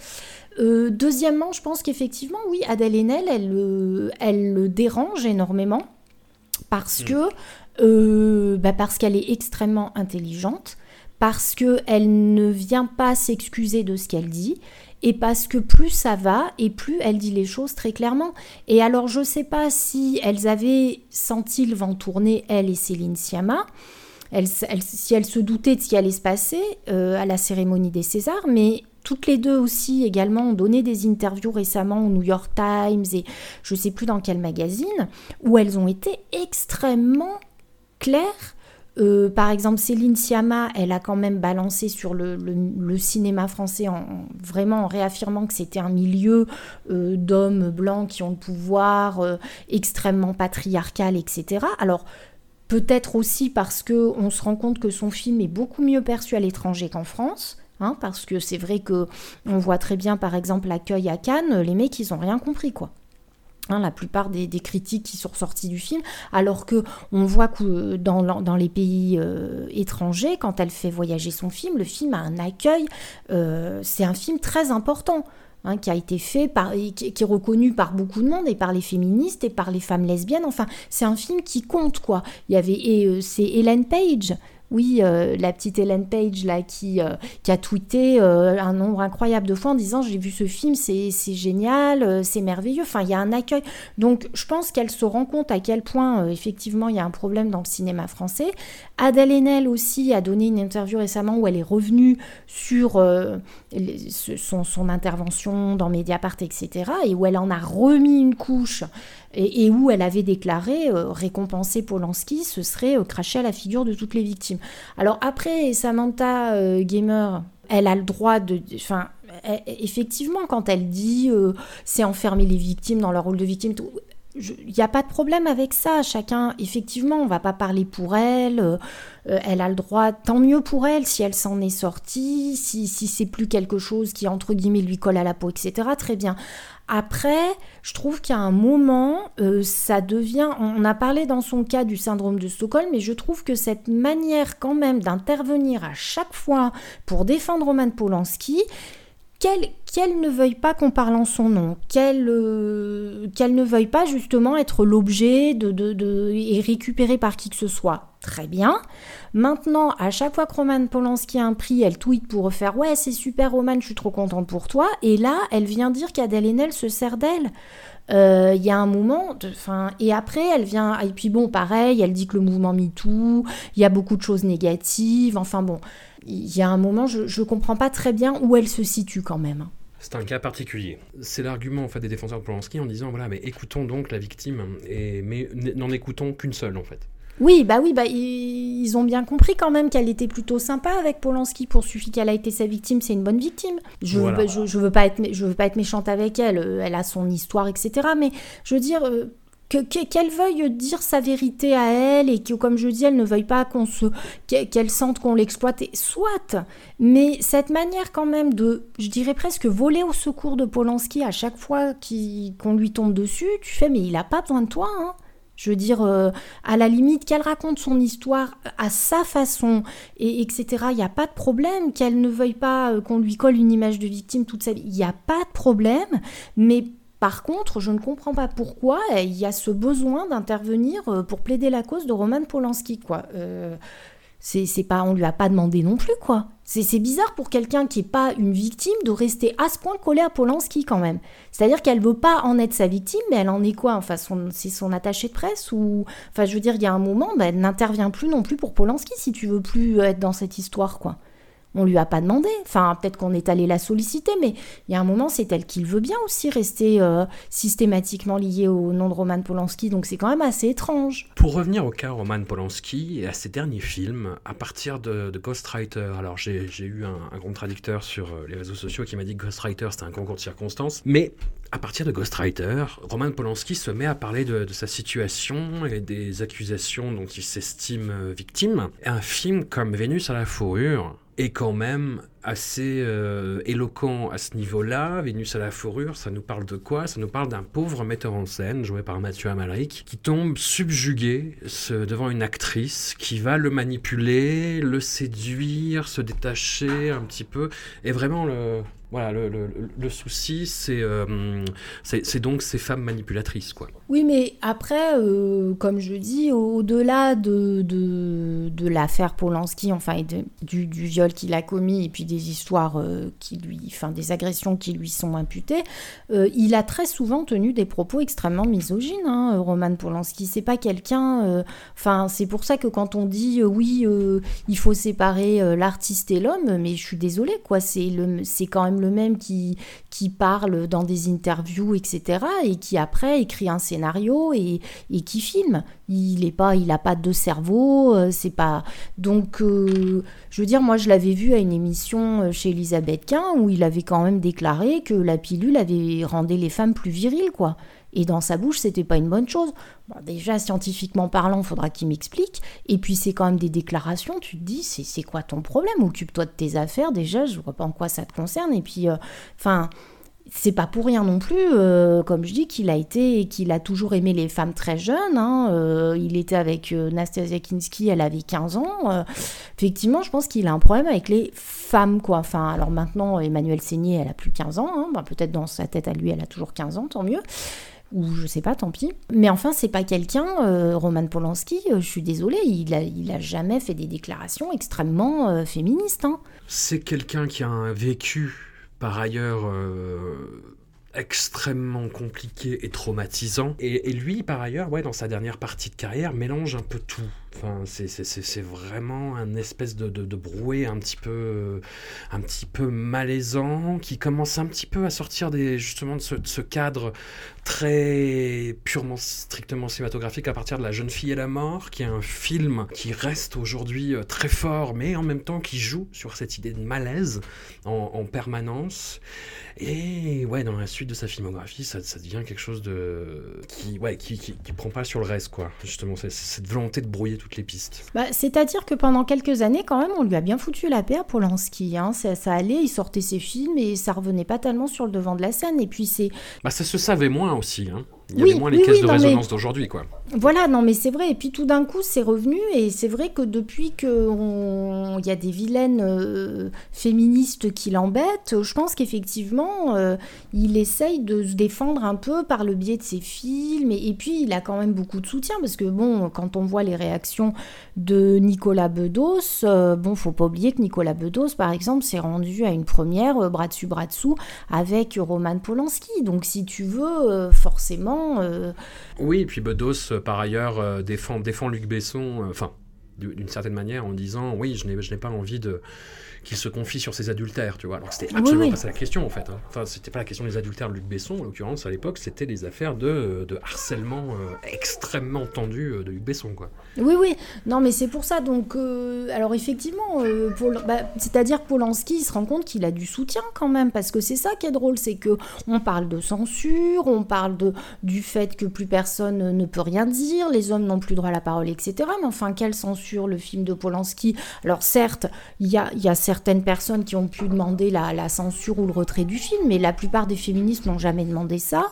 Euh, deuxièmement, je pense qu'effectivement, oui, Adèle Haenel, elle, elle le dérange énormément parce mm. que euh, bah parce qu'elle est extrêmement intelligente, parce qu'elle ne vient pas s'excuser de ce qu'elle dit, et parce que plus ça va, et plus elle dit les choses très clairement. Et alors, je ne sais pas si elles avaient senti le vent tourner, elle et Céline Sciamma, si elle se doutait de ce qui allait se passer euh, à la cérémonie des Césars, mais toutes les deux aussi également ont donné des interviews récemment au New York Times et je ne sais plus dans quel magazine, où elles ont été extrêmement claires Euh, par exemple, Céline Sciamma, elle a quand même balancé sur le, cinéma français en, vraiment en réaffirmant que c'était un milieu euh, d'hommes blancs qui ont le pouvoir, extrêmement patriarcal, etc. Alors, peut-être aussi parce que on se rend compte que son film est beaucoup mieux perçu à l'étranger qu'en France. Hein, parce que c'est vrai que on voit très bien, par exemple, l'accueil à Cannes, les mecs, ils ont rien compris, quoi. Hein, la plupart des, critiques qui sont ressorties du film, alors que on voit que dans, les pays euh, étrangers, quand elle fait voyager son film, le film a un accueil, euh, c'est un film très important. Hein, qui a été fait par, qui, est reconnu par beaucoup de monde et par les féministes et par les femmes lesbiennes. Enfin, c'est un film qui compte quoi. Il y avait et euh, c'est Hélène Page oui, euh, la petite Hélène Page là qui, euh, a tweeté euh, un nombre incroyable de fois en disant j'ai vu ce film, c'est génial, c'est merveilleux. Enfin, il y a un accueil. Donc, je pense qu'elle se rend compte à quel point effectivement il y a un problème dans le cinéma français. Adèle Haenel aussi a donné une interview récemment où elle est revenue sur son, intervention dans Mediapart, etc. et où elle en a remis une couche et, où elle avait déclaré récompenser Polanski, ce serait cracher à la figure de toutes les victimes. Alors après, Samantha euh, Gamer, elle a le droit de... Enfin, effectivement, quand elle dit c'est enfermer les victimes dans leur rôle de victime, il n'y a pas de problème avec ça. Chacun, effectivement, on va pas parler pour elle. elle a le droit, tant mieux pour elle si elle s'en est sortie, si, si c'est plus quelque chose qui, entre guillemets, lui colle à la peau, etc. Très bien. Après, je trouve qu'à un moment, euh, ça devient. On a parlé dans son cas du syndrome de Stockholm, mais je trouve que cette manière quand même d'intervenir à chaque fois pour défendre Roman Polanski, qu'elle ne veuille pas qu'on parle en son nom, qu'elle euh, ne veuille pas justement être l'objet de, de, de, et récupéré par qui que ce soit. Très bien. Maintenant, à chaque fois que Roman Polanski a un prix, elle tweet pour refaire Ouais, c'est super, Roman, je suis trop contente pour toi. Et là, elle vient dire qu'Adèle Haenel se sert d'elle. Euh, il y a un moment, enfin, et après, elle vient, et puis bon, pareil, elle dit que le mouvement MeToo, il y a beaucoup de choses négatives, enfin bon, il y a un moment, je ne comprends pas très bien où elle se situe quand même. C'est un cas particulier. C'est l'argument en fait des défenseurs de Polanski en disant voilà mais écoutons donc la victime et mais n'en écoutons qu'une seule en fait. Oui, bah oui, bah ils ont bien compris quand même qu'elle était plutôt sympa avec Polanski. Pour suffit qu'elle a été sa victime, c'est une bonne victime. Je, je, veux pas être, je veux pas être méchante avec elle. Euh, elle a son histoire, etc. Mais je veux dire. Qu'elle veuille dire sa vérité à elle et que, comme je dis, elle ne veuille pas qu'on se, qu'elle sente qu'on l'exploite, soit. Mais cette manière quand même de, je dirais presque voler au secours de Polanski à chaque fois qu'on lui tombe dessus, tu fais mais il a pas besoin de toi. Hein. Je veux dire, euh, à la limite, qu'elle raconte son histoire à sa façon, et, etc. Il n'y a pas de problème. Qu'elle ne veuille pas euh, qu'on lui colle une image de victime toute sa vie. Il n'y a pas de problème. Mais par contre, je ne comprends pas pourquoi il y a ce besoin d'intervenir euh, pour plaider la cause de Roman Polanski, quoi. C'est pas, on lui a pas demandé non plus, quoi. C'est bizarre pour quelqu'un qui n'est pas une victime de rester à ce point collé à Polanski quand même. C'est-à-dire qu'elle veut pas en être sa victime, mais elle en est quoi? Enfin, c'est son attaché de presse ou Enfin, je veux dire, il y a un moment, ben, elle n'intervient plus non plus pour Polanski si tu veux plus être dans cette histoire, quoi on lui a pas demandé. Enfin, peut-être qu'on est allé la solliciter, mais il y a un moment, c'est elle qu'il veut bien aussi rester euh, systématiquement lié au nom de Roman Polanski, donc c'est quand même assez étrange. Pour revenir au cas Roman Polanski et à ses derniers films, à partir de, Ghostwriter, alors j'ai eu un, contradicteur sur euh, les réseaux sociaux qui m'a dit que Ghostwriter c'était un concours de circonstances, mais à partir de Ghostwriter, Roman Polanski se met à parler de, de sa situation et des accusations dont il s'estime euh, victime. Un film comme Vénus à la fourrure, est quand même assez euh, éloquent à ce niveau-là. Vénus à la fourrure, ça nous parle de quoi? Ça nous parle d'un pauvre metteur en scène, joué par Mathieu Amalric, qui tombe subjugué devant une actrice qui va le manipuler, le séduire, se détacher un petit peu, et vraiment le, voilà, le, souci, euh, c'est donc ces femmes manipulatrices. quoi. Oui, mais après, euh, comme je dis, au-delà de, de, l'affaire Polanski, enfin, du, du, viol qu'il a commis, et puis des histoires euh, qui lui, enfin des agressions qui lui sont imputées, euh, il a très souvent tenu des propos extrêmement misogynes. Hein, Roman Polanski, c'est pas quelqu'un. Enfin, c'est pour ça que quand on dit oui, il faut séparer l'artiste et l'homme, mais je suis désolée, quoi. C'est le, c'est quand même le même qui qui parle dans des interviews, etc., et qui après écrit un scénario et, et qui filme. Il est pas, il a pas de cerveau, c'est pas. Donc, je veux dire, moi, je l'avais vu à une émission euh, chez Elisabeth Quint où il avait quand même déclaré que la pilule avait rendu les femmes plus viriles, quoi. Et dans sa bouche, c'était pas une bonne chose. déjà, scientifiquement parlant, faudra qu'il m'explique. Et puis, c'est quand même des déclarations. Tu te dis, c'est quoi ton problème? Occupe-toi de tes affaires. Déjà, je vois pas en quoi ça te concerne. Et puis, euh, enfin c'est pas pour rien non plus, euh, comme je dis, qu'il a été, qu'il a toujours aimé les femmes très jeunes. Hein, euh, il était avec euh, Nastasia Kinski, elle avait 15 ans. effectivement, je pense qu'il a un problème avec les femmes, quoi. Enfin, alors maintenant, Emmanuel Seigné, elle a plus 15 ans. Hein. Ben, peut-être dans sa tête à lui, elle a toujours 15 ans, tant mieux. Ou je sais pas, tant pis. Mais enfin, c'est pas quelqu'un, Roman Polanski, je suis désolée, il a, jamais fait des déclarations extrêmement féministes. Hein. C'est quelqu'un qui a vécu par ailleurs euh, extrêmement compliqué et traumatisant. Et, lui, par ailleurs, ouais, dans sa dernière partie de carrière, mélange un peu tout. Enfin, c'est vraiment un espèce de, de, brouet un petit peu, un petit peu malaisant qui commence un petit peu à sortir des, justement de ce, cadre très purement, strictement cinématographique à partir de La jeune fille et la mort, qui est un film qui reste aujourd'hui euh, très fort, mais en même temps qui joue sur cette idée de malaise en, permanence. Et ouais, dans la suite de sa filmographie, ça, devient quelque chose de qui, ouais, qui, qui, qui, prend pas sur le reste, quoi. Justement, cette volonté de brouiller toutes les pistes. Bah, C'est-à-dire que pendant quelques années, quand même, on lui a bien foutu la paix à Polanski. Hein. Ça, ça, allait, il sortait ses films et ça revenait pas tellement sur le devant de la scène. Et puis c'est. Bah, ça se savait moins aussi. Hein. Il y avait moins les caisses de résonance d'aujourd'hui, quoi. Voilà, non, mais c'est vrai. Et puis tout d'un coup, c'est revenu. Et c'est vrai que depuis qu'il y a des vilaines euh, féministes qui l'embêtent, je pense qu'effectivement, euh, il essaye de se défendre un peu par le biais de ses films. Et, puis, il a quand même beaucoup de soutien. Parce que, bon, quand on voit les réactions de Nicolas Bedos, euh, bon, faut pas oublier que Nicolas Bedos, par exemple, s'est rendu à une première, bras dessus, bras dessous, avec Roman Polanski. Donc, si tu veux, forcément euh, oui, et puis Bedos, euh, par ailleurs, euh, défend, Luc Besson, enfin, d'une certaine manière, en disant Oui, je n'ai pas envie de qu'il se confie sur ses adultères, tu vois. Alors c'était absolument pas ça la question en fait. Hein. Enfin, c'était pas la question des adultères de Luc Besson, en l'occurrence à l'époque, c'était les affaires de, de harcèlement extrêmement tendu de Luc Besson, quoi. Oui, oui. Non, mais c'est pour ça. Donc, euh, alors effectivement, euh, bah, c'est-à-dire que Polanski, il se rend compte qu'il a du soutien quand même, parce que c'est ça qui est drôle, c'est que on parle de censure, on parle de du fait que plus personne ne peut rien dire, les hommes n'ont plus droit à la parole, etc. Mais enfin, quelle censure le film de Polanski Alors certes, il y a, certaines personnes qui ont pu demander la, censure ou le retrait du film, mais la plupart des féministes n'ont jamais demandé ça.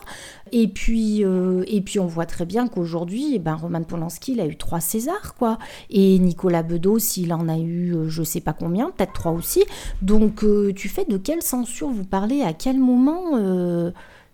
Et puis, euh, et puis on voit très bien qu'aujourd'hui, eh ben, Roman Polanski, il a eu trois César, quoi. Et Nicolas Bedos, il en a eu euh, je sais pas combien, peut-être trois aussi. Donc, euh, tu fais de quelle censure? Vous parlez À quel moment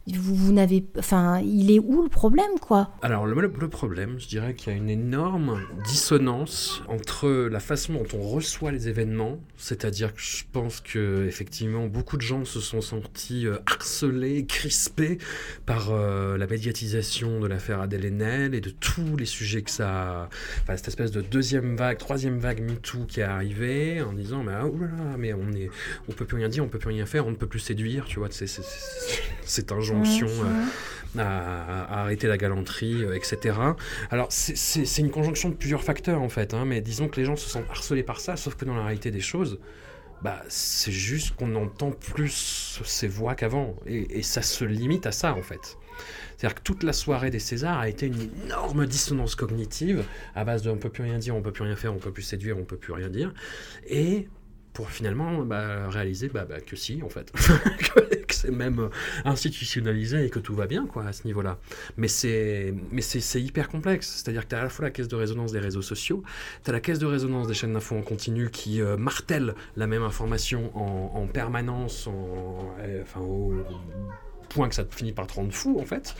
euh, vous, n'avez, enfin, il est où le problème, quoi? Alors le, problème, je dirais qu'il y a une énorme dissonance entre la façon dont on reçoit les événements, c'est-à-dire que je pense que effectivement beaucoup de gens se sont sentis euh, harcelés, crispés par euh, la médiatisation de l'affaire Adèle Haenel et de tous les sujets que ça, enfin, cette espèce de deuxième vague, troisième vague MeToo qui est arrivée, en disant mais oh là là, mais on est, on peut plus rien dire, on peut plus rien faire, on ne peut plus séduire, tu vois, c'est un genre euh, à, arrêter la galanterie, euh, etc. Alors c'est une conjonction de plusieurs facteurs en fait, hein, mais disons que les gens se sentent harcelés par ça, sauf que dans la réalité des choses, bah, c'est juste qu'on entend plus ces voix qu'avant, et, ça se limite à ça en fait. C'est-à-dire que toute la soirée des Césars a été une énorme dissonance cognitive à base de on peut plus rien dire, on peut plus rien faire, on peut plus séduire, on peut plus rien dire, et pour finalement bah, réaliser bah, bah, que si, en fait, <laughs> que c'est même euh, institutionnalisé et que tout va bien quoi, à ce niveau-là. Mais c'est hyper complexe, c'est-à-dire que tu as à la fois la caisse de résonance des réseaux sociaux, tu as la caisse de résonance des chaînes d'infos en continu qui euh, martèlent la même information en, en permanence, en, euh, enfin, point que ça finit par te rendre fou, en fait.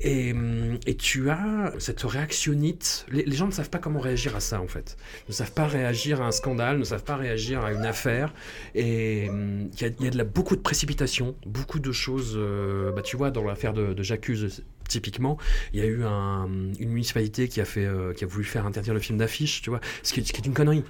Et, hum, et tu as cette réactionnite. Les, les gens ne savent pas comment réagir à ça, en fait. Ne savent pas réagir à un scandale, ne savent pas réagir à une affaire. Et hum, il y, a- de la, beaucoup de précipitation, beaucoup de choses. euh, bah, tu vois, dans l'affaire de, de J'accuse, typiquement, il y a eu un- une municipalité qui a, fait, euh, qui a voulu faire interdire le film d'affiche, tu vois, qui, ce qui est une connerie.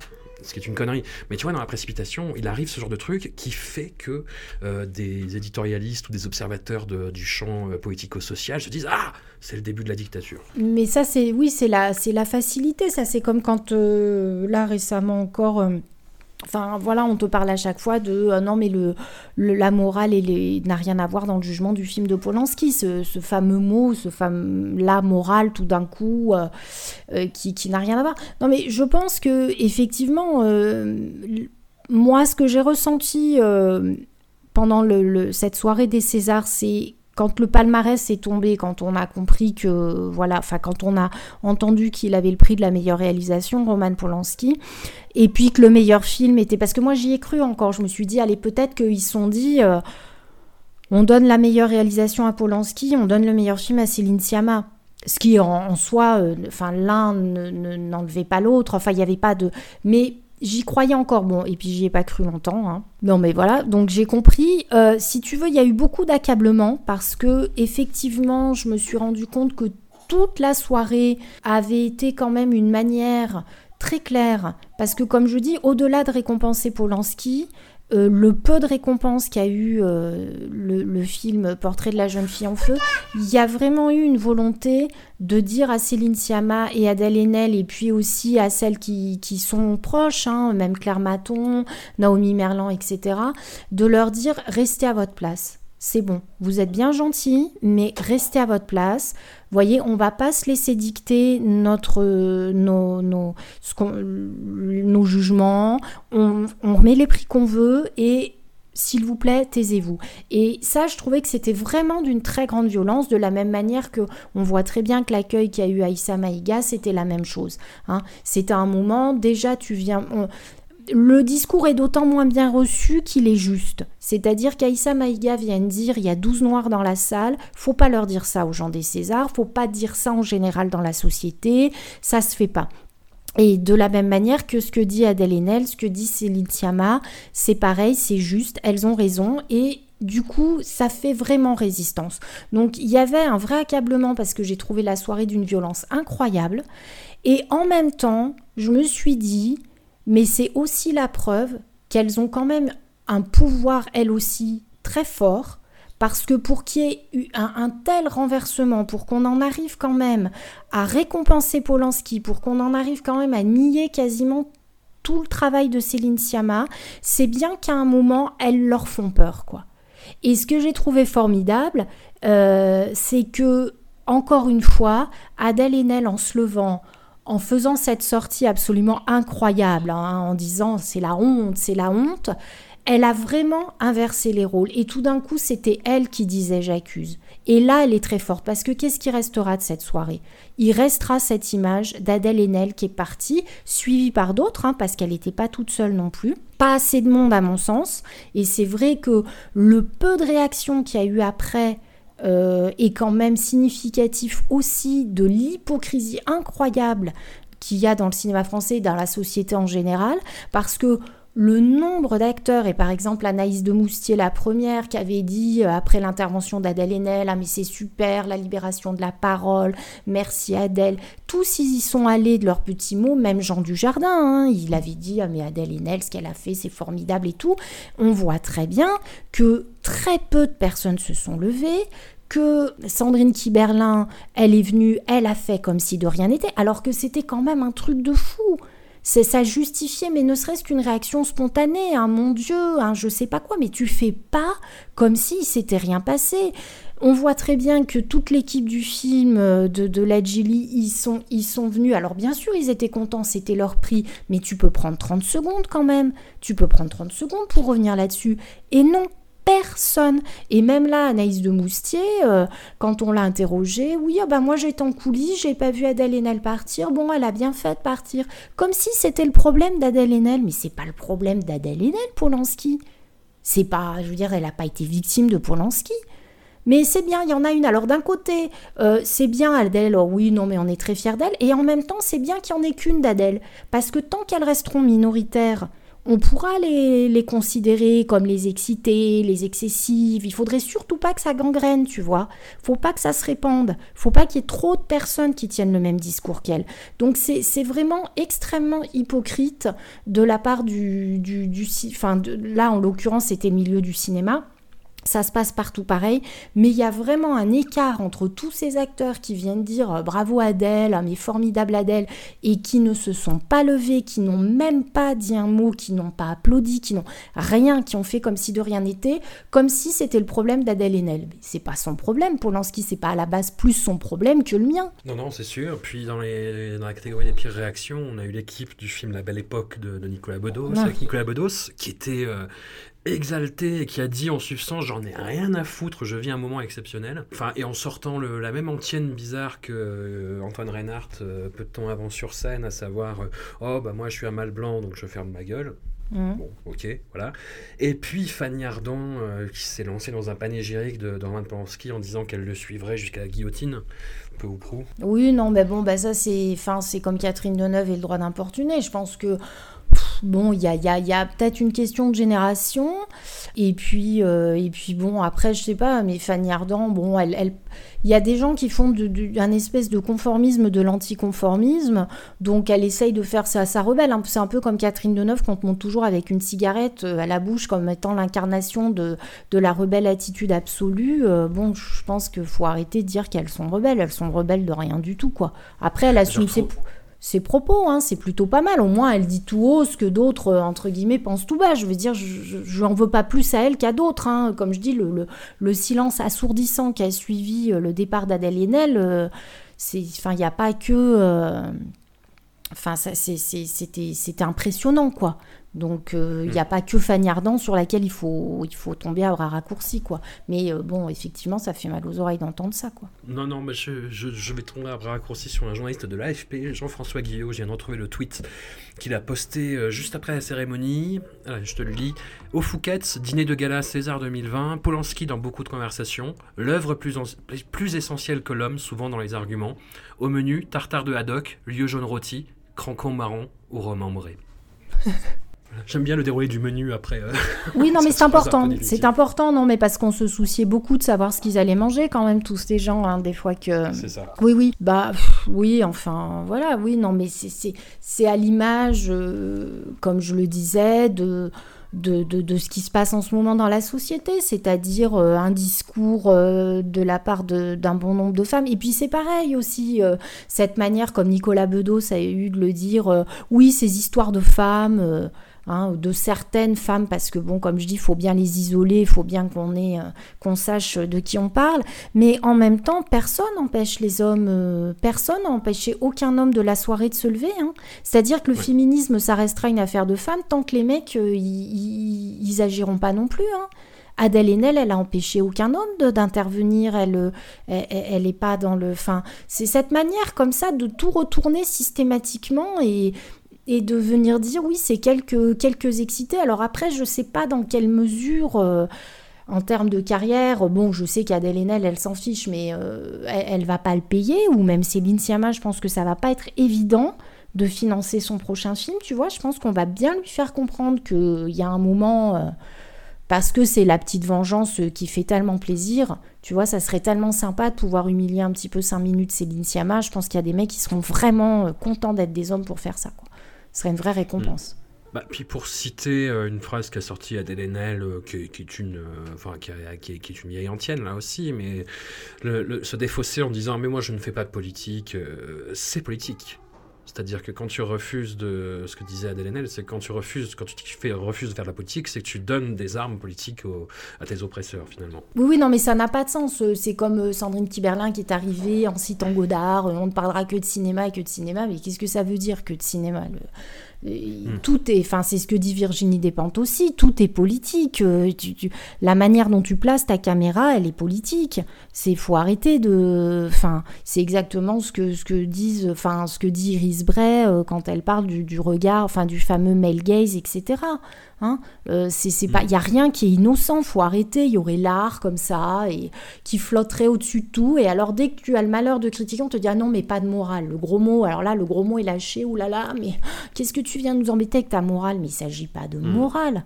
Ce qui est une connerie. Mais tu vois, dans la précipitation, il arrive ce genre de truc qui fait que euh, des éditorialistes ou des observateurs de- du champ euh, politico-social se disent Ah, c'est le début de la dictature. Mais ça, c'est oui, c'est la, la facilité. Ça, c'est comme quand euh, là récemment encore. Enfin, voilà, on te parle à chaque fois de euh, non, mais la morale n'a rien à voir dans le jugement du film de Polanski. Ce, fameux mot, ce fameux la morale, tout d'un coup, euh, euh, qui, qui n'a rien à voir. Non, mais je pense que effectivement, moi, ce que j'ai ressenti pendant cette soirée des Césars, c'est quand le palmarès est tombé, quand on a compris que, voilà, enfin, quand on a entendu qu'il avait le prix de la meilleure réalisation, Roman Polanski, et puis que le meilleur film était. Parce que moi, j'y ai cru encore. Je me suis dit, allez, peut-être qu'ils se sont dit. euh, on donne la meilleure réalisation à Polanski, on donne le meilleur film à Céline Sciamma. Ce qui en, en soi, euh, enfin l'un ne- ne- n'enlevait pas l'autre. Enfin, il n'y avait pas de. Mais j'y croyais encore. Bon, et puis j'y ai pas cru longtemps. hein. Non, mais voilà. Donc j'ai compris. Euh, si tu veux, il y a eu beaucoup d'accablement parce que effectivement, je me suis rendu compte que toute la soirée avait été quand même une manière très claire. Parce que comme je dis, au-delà de récompenser Polanski, euh, le peu de récompenses qu'a eu euh, le, film Portrait de la jeune fille en feu, il y a vraiment eu une volonté de dire à Céline Sciamma et Adèle Haenel, et puis aussi à celles qui, qui sont proches, hein, même Claire Maton, Naomi Merlan, etc., de leur dire restez à votre place. C'est bon, vous êtes bien gentils, mais restez à votre place. Voyez, on va pas se laisser dicter notre, nos, nos, nos jugements. On, on remet les prix qu'on veut et s'il vous plaît, taisez-vous. Et ça, je trouvais que c'était vraiment d'une très grande violence, de la même manière que on voit très bien que l'accueil qu'il y a eu à Issa Maïga, c'était la même chose. hein. C'était un moment, déjà, tu viens. Le discours est d'autant moins bien reçu qu'il est juste. C'est-à-dire qu'Aïssa Maïga vient dire il y a 12 noirs dans la salle, faut pas leur dire ça aux gens des Césars, faut pas dire ça en général dans la société, ça se fait pas. Et de la même manière que ce que dit Adèle Haenel, ce que dit Céline Sciamma, c'est pareil, c'est juste, elles ont raison et du coup, ça fait vraiment résistance. Donc il y avait un vrai accablement parce que j'ai trouvé la soirée d'une violence incroyable et en même temps, je me suis dit mais c'est aussi la preuve qu'elles ont quand même un pouvoir elles aussi très fort parce que pour qu'il y ait eu un, tel renversement, pour qu'on en arrive quand même à récompenser Polanski, pour qu'on en arrive quand même à nier quasiment tout le travail de Céline Sciamma, c'est bien qu'à un moment, elles leur font peur, quoi. Et ce que j'ai trouvé formidable, euh, c'est que, encore une fois, Adèle Haenel, en se levant, en faisant cette sortie absolument incroyable, hein, en disant c'est la honte, c'est la honte, elle a vraiment inversé les rôles. Et tout d'un coup, c'était elle qui disait j'accuse. Et là, elle est très forte parce que qu'est-ce qui restera de cette soirée? Il restera cette image d'Adèle Haenel qui est partie, suivie par d'autres, hein, parce qu'elle n'était pas toute seule non plus. Pas assez de monde à mon sens. Et c'est vrai que le peu de réactions qu'il y a eu après euh, est quand même significatif aussi de l'hypocrisie incroyable qu'il y a dans le cinéma français et dans la société en général, parce que le nombre d'acteurs, et par exemple Anaïs de Moustier, la première, qui avait dit euh, après l'intervention d'Adèle Haenel, ah mais c'est super, la libération de la parole, merci Adèle, tous ils y sont allés de leurs petits mots, même Jean Dujardin, hein, il avait dit, ah mais Adèle Haenel, ce qu'elle a fait, c'est formidable et tout. On voit très bien que très peu de personnes se sont levées, que Sandrine Kiberlin, elle est venue, elle a fait comme si de rien n'était, alors que c'était quand même un truc de fou. C'est ça justifiait, mais ne serait-ce qu'une réaction spontanée, un mon Dieu, un je sais pas quoi, mais tu fais pas comme si s'était rien passé. On voit très bien que toute l'équipe du film euh, de, de la Gilly, ils sont, ils sont venus. Alors bien sûr, ils étaient contents, c'était leur prix, mais tu peux prendre 30 secondes quand même. Tu peux prendre 30 secondes pour revenir là-dessus. Et non, personne. Et même là, Anaïs de Moustier, euh, quand on l'a interrogée, oui, ah bah moi j'étais en coulisses, j'ai pas vu Adèle Haenel partir. Bon, elle a bien fait de partir. Comme si c'était le problème d'Adèle Haenel, mais c'est pas le problème d'Adèle Haenel, Polanski. C'est pas, je veux dire, elle a pas été victime de Polanski. Mais c'est bien, il y en a une. Alors d'un côté, euh, c'est bien Adèle, oh oui, non, mais on est très fiers d'elle. Et en même temps, c'est bien qu'il n'y en ait qu'une d'Adèle. Parce que tant qu'elles resteront minoritaires, on pourra les, les, considérer comme les excitées, les excessives. Il faudrait surtout pas que ça gangrène, tu vois. Faut pas que ça se répande. Faut pas qu'il y ait trop de personnes qui tiennent le même discours qu'elle. Donc c'est vraiment extrêmement hypocrite de la part du... du, du enfin, de, là, en l'occurrence, c'était le milieu du cinéma ça se passe partout pareil, mais il y a vraiment un écart entre tous ces acteurs qui viennent dire euh, bravo Adèle, mais formidable Adèle, et qui ne se sont pas levés, qui n'ont même pas dit un mot, qui n'ont pas applaudi, qui n'ont rien, qui ont fait comme si de rien n'était, comme si c'était le problème d'Adèle Haenel. Mais c'est pas son problème, Polanski, c'est pas à la base plus son problème que le mien. Non, non, c'est sûr. Puis dans, les, dans la catégorie des pires réactions, on a eu l'équipe du film La Belle Époque de, de Nicolas Bedos, avec Nicolas Bedos, qui était euh, exalté et qui a dit en substance j'en ai rien à foutre, je vis un moment exceptionnel. Enfin, et en sortant le, la même antienne bizarre que euh, Antoine Reinhardt euh, peu de temps avant sur scène, à savoir euh, oh bah moi je suis un mal blanc donc je ferme ma gueule. Mmh. Bon, ok, voilà. Et puis Fanny Ardant qui s'est lancée dans un panégyrique de, de Roman Polanski en disant qu'elle le suivrait jusqu'à la guillotine. Peu ou prou. Oui, non, mais bon, bah ça c'est, enfin, c'est comme Catherine Deneuve et le droit d'importuner. Je pense que bon, il y a, y a, y a peut-être une question de génération. Et puis, euh, et puis bon, après, je sais pas, mais Fanny Ardant, bon, elle, elle, il y a des gens qui font de, de, un espèce de conformisme de l'anticonformisme, donc elle essaye de faire ça, ça rebelle. C'est un peu comme Catherine Deneuve quand on monte toujours avec une cigarette euh, à la bouche comme étant l'incarnation de, de la rebelle attitude absolue. Euh, bon, je pense qu'il faut arrêter de dire qu'elles sont rebelles. Elles sont rebelles de rien du tout, quoi. Après, elle assume ses ses propos, hein, c'est plutôt pas mal. Au moins, elle dit tout haut ce que d'autres, euh, entre guillemets, pensent tout bas. Je veux dire, je n'en veux pas plus à elle qu'à d'autres. Hein. Comme je dis, le, le, le, silence assourdissant qui a suivi euh, le départ d'Adèle Haenel, euh, il n'y a pas que... C'était impressionnant, quoi. Donc, il euh, n'y a mm. pas que Fanny Ardant sur laquelle il faut, il faut tomber à bras raccourcis, quoi. Mais euh, bon, effectivement, ça fait mal aux oreilles d'entendre ça, quoi. Non, non, mais je, je, je, vais tomber à bras raccourcis sur un journaliste de l'AFP, Jean-François Guillot. Je viens de retrouver le tweet qu'il a posté euh, juste après la cérémonie. Allez, je te le lis. Au Fouquet's, dîner de gala César 2020, Polanski dans beaucoup de conversations, l'œuvre plus, plus essentielle que l'homme, souvent dans les arguments. Au menu, tartare de haddock, lieu jaune rôti, crancon marron ou roman moré. <laughs> J'aime bien le déroulé du menu après. Euh, <laughs> oui, non, mais c'est important. C'est important, non, mais parce qu'on se souciait beaucoup de savoir ce qu'ils allaient manger quand même, tous ces gens, hein, des fois que. C'est ça. Oui, oui. Bah, oui, enfin, voilà, oui, non, mais c'est à l'image, euh, comme je le disais, de. De, de, de, ce qui se passe en ce moment dans la société, c'est-à-dire euh, un discours euh, de la part d'un bon nombre de femmes. Et puis c'est pareil aussi, euh, cette manière, comme Nicolas Bedos a eu de le dire, oui, ces histoires de femmes hein, de certaines femmes, parce que bon, comme je dis, il faut bien les isoler, il faut bien qu'on ait, euh, qu'on sache de qui on parle, mais en même temps, personne n'empêche les hommes, euh, personne n'a empêché aucun homme de la soirée de se lever. Hein. C'est-à-dire que le féminisme, ça restera une affaire de femmes tant que les mecs, euh, ils agiront pas non plus. Hein. Adèle Haenel, elle a empêché aucun homme d'intervenir, elle, elle, elle est pas dans le. Enfin, c'est cette manière comme ça de tout retourner systématiquement et, et de venir dire oui, c'est quelques, quelques excités. Alors après, je ne sais pas dans quelle mesure, euh, en termes de carrière, bon, je sais qu'Adèle Haenel, elle s'en fiche, mais euh, elle, ne va pas le payer, ou même Céline Sciamma, je pense que ça va pas être évident de financer son prochain film, tu vois. Je pense qu'on va bien lui faire comprendre qu'il y a un moment... Euh, parce que c'est la petite vengeance qui fait tellement plaisir. Tu vois, ça serait tellement sympa de pouvoir humilier un petit peu 5 minutes Céline Sciamma. Je pense qu'il y a des mecs qui seront vraiment contents d'être des hommes pour faire ça. Quoi ce serait une vraie récompense. Mmh. Bah, puis pour citer euh, une phrase qu'a sortie Adèle Haenel, euh, qui, est une, euh, enfin, qui, qui, qui, est une vieille antienne là aussi, mais se défausser en disant mais moi je ne fais pas de politique, euh, c'est politique. C'est-à-dire que quand tu refuses de. Ce que disait Adèle c'est quand tu refuses, quand tu fais, de faire la politique, c'est que tu donnes des armes politiques à tes oppresseurs, finalement. Oui, oui, non, mais ça n'a pas de sens. C'est comme Sandrine Kiberlin qui est arrivée en citant Godard. On ne parlera que de cinéma et que de cinéma. Mais qu'est-ce que ça veut dire que de cinéma Hmm. Tout est, enfin c'est ce que dit Virginie Despentes aussi, tout est politique. Euh, tu, tu, la manière dont tu places ta caméra, elle est politique. C'est faut arrêter de, enfin c'est exactement ce que ce que disent, enfin ce que dit Iris Bray euh, quand elle parle du, regard, enfin du fameux male gaze, etc. Hein euh, c'est pas, il y a rien qui est innocent, faut arrêter. Il y aurait l'art comme ça et qui flotterait au-dessus de tout. Et alors dès que tu as le malheur de critiquer, on te dit ah non mais pas de morale. Le gros mot, alors là le gros mot est lâché. Ou là là, mais qu'est-ce que tu viens de nous embêter avec ta morale? Mais il s'agit pas de hmm. morale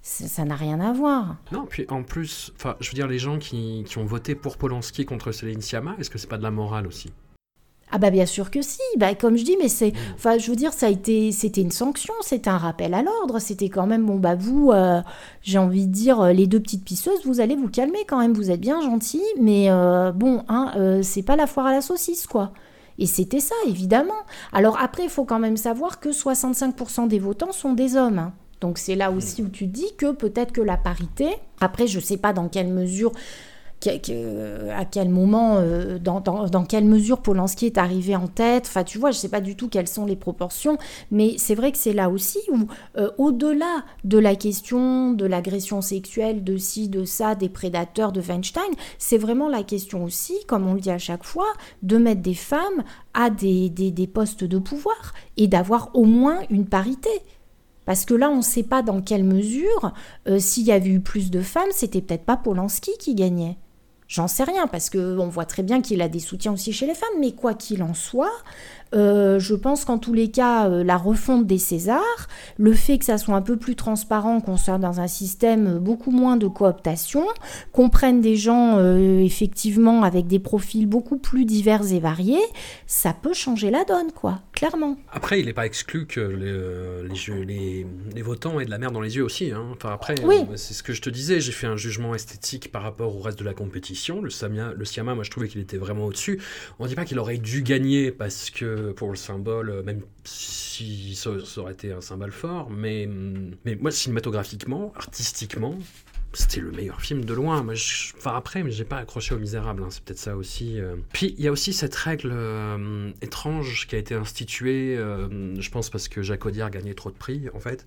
ça n'a rien à voir. Non, puis en plus, je veux dire, les gens qui, qui ont voté pour Polanski contre Céline Sciamma, est-ce que c'est pas de la morale aussi? Ah bah bien sûr que si, bah comme je dis, mais c'est, mm. enfin je veux dire, ça a été, c'était une sanction, c'était un rappel à l'ordre, c'était quand même bon bah vous, euh, j'ai envie de dire les deux petites pisseuses, vous allez vous calmer quand même, vous êtes bien gentils, mais euh, bon, hein, euh, c'est pas la foire à la saucisse quoi. Et c'était ça évidemment. Alors après, il faut quand même savoir que 65% des votants sont des hommes. Hein. Donc c'est là aussi où tu dis que peut-être que la parité, après je ne sais pas dans quelle mesure, à quel moment, euh, dans, dans, quelle mesure Polanski est arrivé en tête, enfin tu vois, je ne sais pas du tout quelles sont les proportions, mais c'est vrai que c'est là aussi où, euh, au-delà de la question de l'agression sexuelle, de ci, de ça, des prédateurs de Weinstein, c'est vraiment la question aussi, comme on le dit à chaque fois, de mettre des femmes à des, des, des postes de pouvoir et d'avoir au moins une parité. Parce que là, on ne sait pas dans quelle mesure, euh, s'il y avait eu plus de femmes, c'était peut-être pas Polanski qui gagnait. J'en sais rien, parce qu'on voit très bien qu'il a des soutiens aussi chez les femmes, mais quoi qu'il en soit, euh, je pense qu'en tous les cas, euh, la refonte des Césars, le fait que ça soit un peu plus transparent, qu'on soit dans un système beaucoup moins de cooptation, qu'on prenne des gens euh, effectivement avec des profils beaucoup plus divers et variés, ça peut changer la donne, quoi, clairement. Après, il n'est pas exclu que les, les, les, votants aient de la merde dans les yeux aussi. Hein. Enfin, après, c'est ce que je te disais, j'ai fait un jugement esthétique par rapport au reste de la compétition. Le, Samia, le Siama, moi je trouvais qu'il était vraiment au-dessus. On ne dit pas qu'il aurait dû gagner parce que pour le symbole, euh, même si ça, aurait été un symbole fort, mais, mais moi, cinématographiquement, artistiquement, c'était le meilleur film de loin. Moi, je... Enfin, après, mais j'ai pas accroché au Misérable, hein, c'est peut-être ça aussi. Euh. Puis, il y a aussi cette règle euh, étrange qui a été instituée, je pense parce que Jacques Audiard gagnait trop de prix, en fait,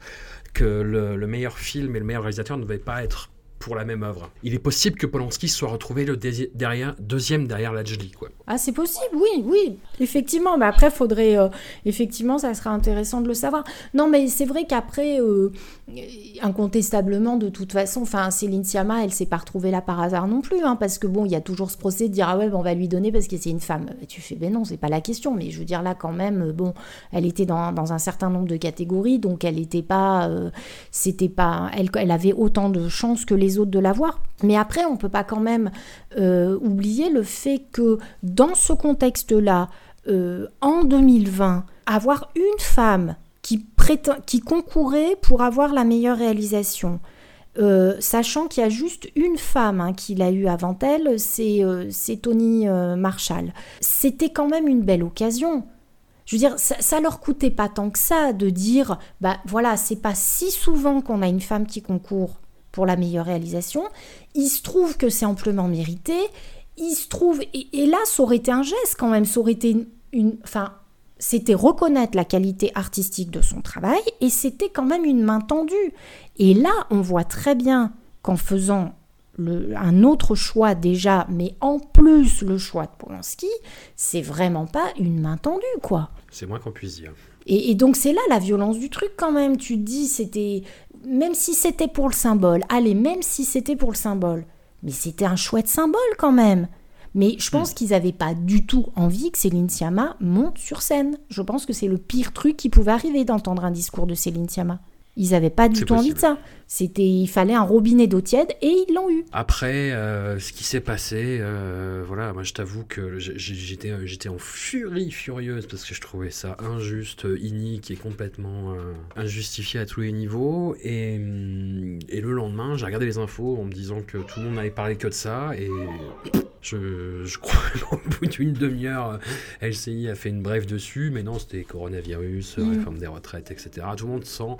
que le meilleur film et le meilleur réalisateur ne devaient pas être pour la même œuvre. Il est possible que Polanski soit retrouvé le derrière, deuxième derrière Lajli, quoi. Ah, c'est possible, oui, oui, effectivement. Mais après, faudrait, euh, effectivement, ça sera intéressant de le savoir. Non, mais c'est vrai qu'après, euh, incontestablement, de toute façon, enfin, Céline Sciamma, elle s'est pas retrouvée là par hasard non plus, hein, parce que bon, il y a toujours ce procès de dire ah ouais, on va lui donner parce que c'est une femme. Tu fais ben non, c'est pas la question. Mais je veux dire là, quand même, euh, bon, elle était dans, dans un certain nombre de catégories, donc elle n'était pas, c'était pas, elle, elle avait autant de chances que les autres de l'avoir. Mais après, on ne peut pas quand même euh, oublier le fait que dans ce contexte-là, euh, en 2020, avoir une femme qui, prétend, qui concourait pour avoir la meilleure réalisation, euh, sachant qu'il y a juste une femme hein, qui l'a eu avant elle, c'est Tony Marshall. C'était quand même une belle occasion. Je veux dire, ça, ça, leur coûtait pas tant que ça de dire, bah voilà, c'est pas si souvent qu'on a une femme qui concourt pour la meilleure réalisation. Il se trouve que c'est amplement mérité. Il se trouve, et, là, ça aurait été un geste quand même, ça aurait été une, enfin, c'était reconnaître la qualité artistique de son travail et c'était quand même une main tendue. Et là, on voit très bien qu'en faisant le, un autre choix déjà, mais en plus le choix de Polanski, c'est vraiment pas une main tendue, quoi. C'est moins qu'on puisse dire. Et, et, donc c'est là la violence du truc quand même. Tu te dis, c'était même si c'était pour le symbole, allez, même si c'était pour le symbole, mais c'était un chouette symbole quand même. Mais je pense hmm. qu'ils n'avaient pas du tout envie que Céline Sciamma monte sur scène. Je pense que c'est le pire truc qui pouvait arriver d'entendre un discours de Céline Sciamma. Ils n'avaient pas du tout envie de ça. C'était, il fallait un robinet d'eau tiède et ils l'ont eu. Après, euh, ce qui s'est passé, euh, voilà, moi je t'avoue que j'étais, j'étais en furie furieuse parce que je trouvais ça injuste, inique et complètement euh, injustifié à tous les niveaux. Et, et le lendemain, j'ai regardé les infos en me disant que tout le monde n'avait parlé que de ça et je, je crois <laughs> qu'au bout d'une demi-heure, LCI a fait une brève dessus, mais non, c'était coronavirus, mm. réforme des retraites, etc. Tout le monde sent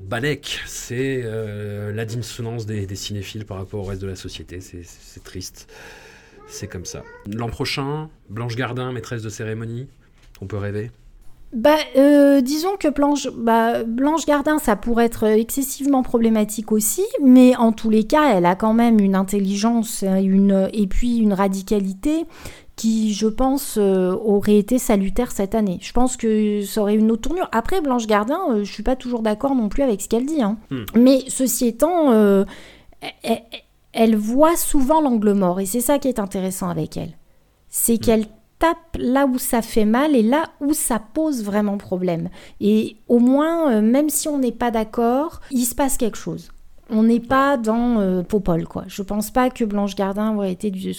Balek, c'est euh, la dissonance des, cinéphiles par rapport au reste de la société. C'est triste. C'est comme ça. L'an prochain, Blanche Gardin, maîtresse de cérémonie, on peut rêver bah, euh, disons que Blanche, bah, Blanche Gardin, ça pourrait être excessivement problématique aussi, mais en tous les cas, elle a quand même une intelligence une, et puis une radicalité qui, je pense, euh, aurait été salutaire cette année. Je pense que ça aurait une autre tournure. Après, Blanche Gardin, euh, je suis pas toujours d'accord non plus avec ce qu'elle dit. hein. Hmm. Mais ceci étant, euh, elle, elle voit souvent l'angle mort. Et c'est ça qui est intéressant avec elle. C'est qu'elle tape là où ça fait mal et là où ça pose vraiment problème. Et au moins, euh, même si on n'est pas d'accord, il se passe quelque chose. On n'est pas dans euh, Popol, quoi. Je pense pas que Blanche Gardin aurait été, du,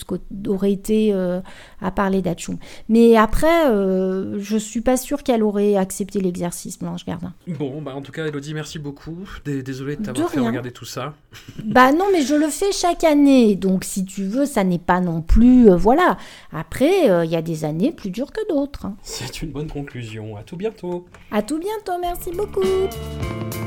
aurait été euh, à parler d'Atchoum. Mais après, euh, je suis pas sûre qu'elle aurait accepté l'exercice, Blanche Gardin. Bon, bah en tout cas, Elodie, merci beaucoup. Dé- Désolé de t'avoir fait regarder tout ça. <laughs> bah non, mais je le fais chaque année. Donc si tu veux, ça n'est pas non plus... euh, voilà. Après, il y a des années plus dures que d'autres. hein. C'est une bonne conclusion. À tout bientôt. À tout bientôt, merci beaucoup.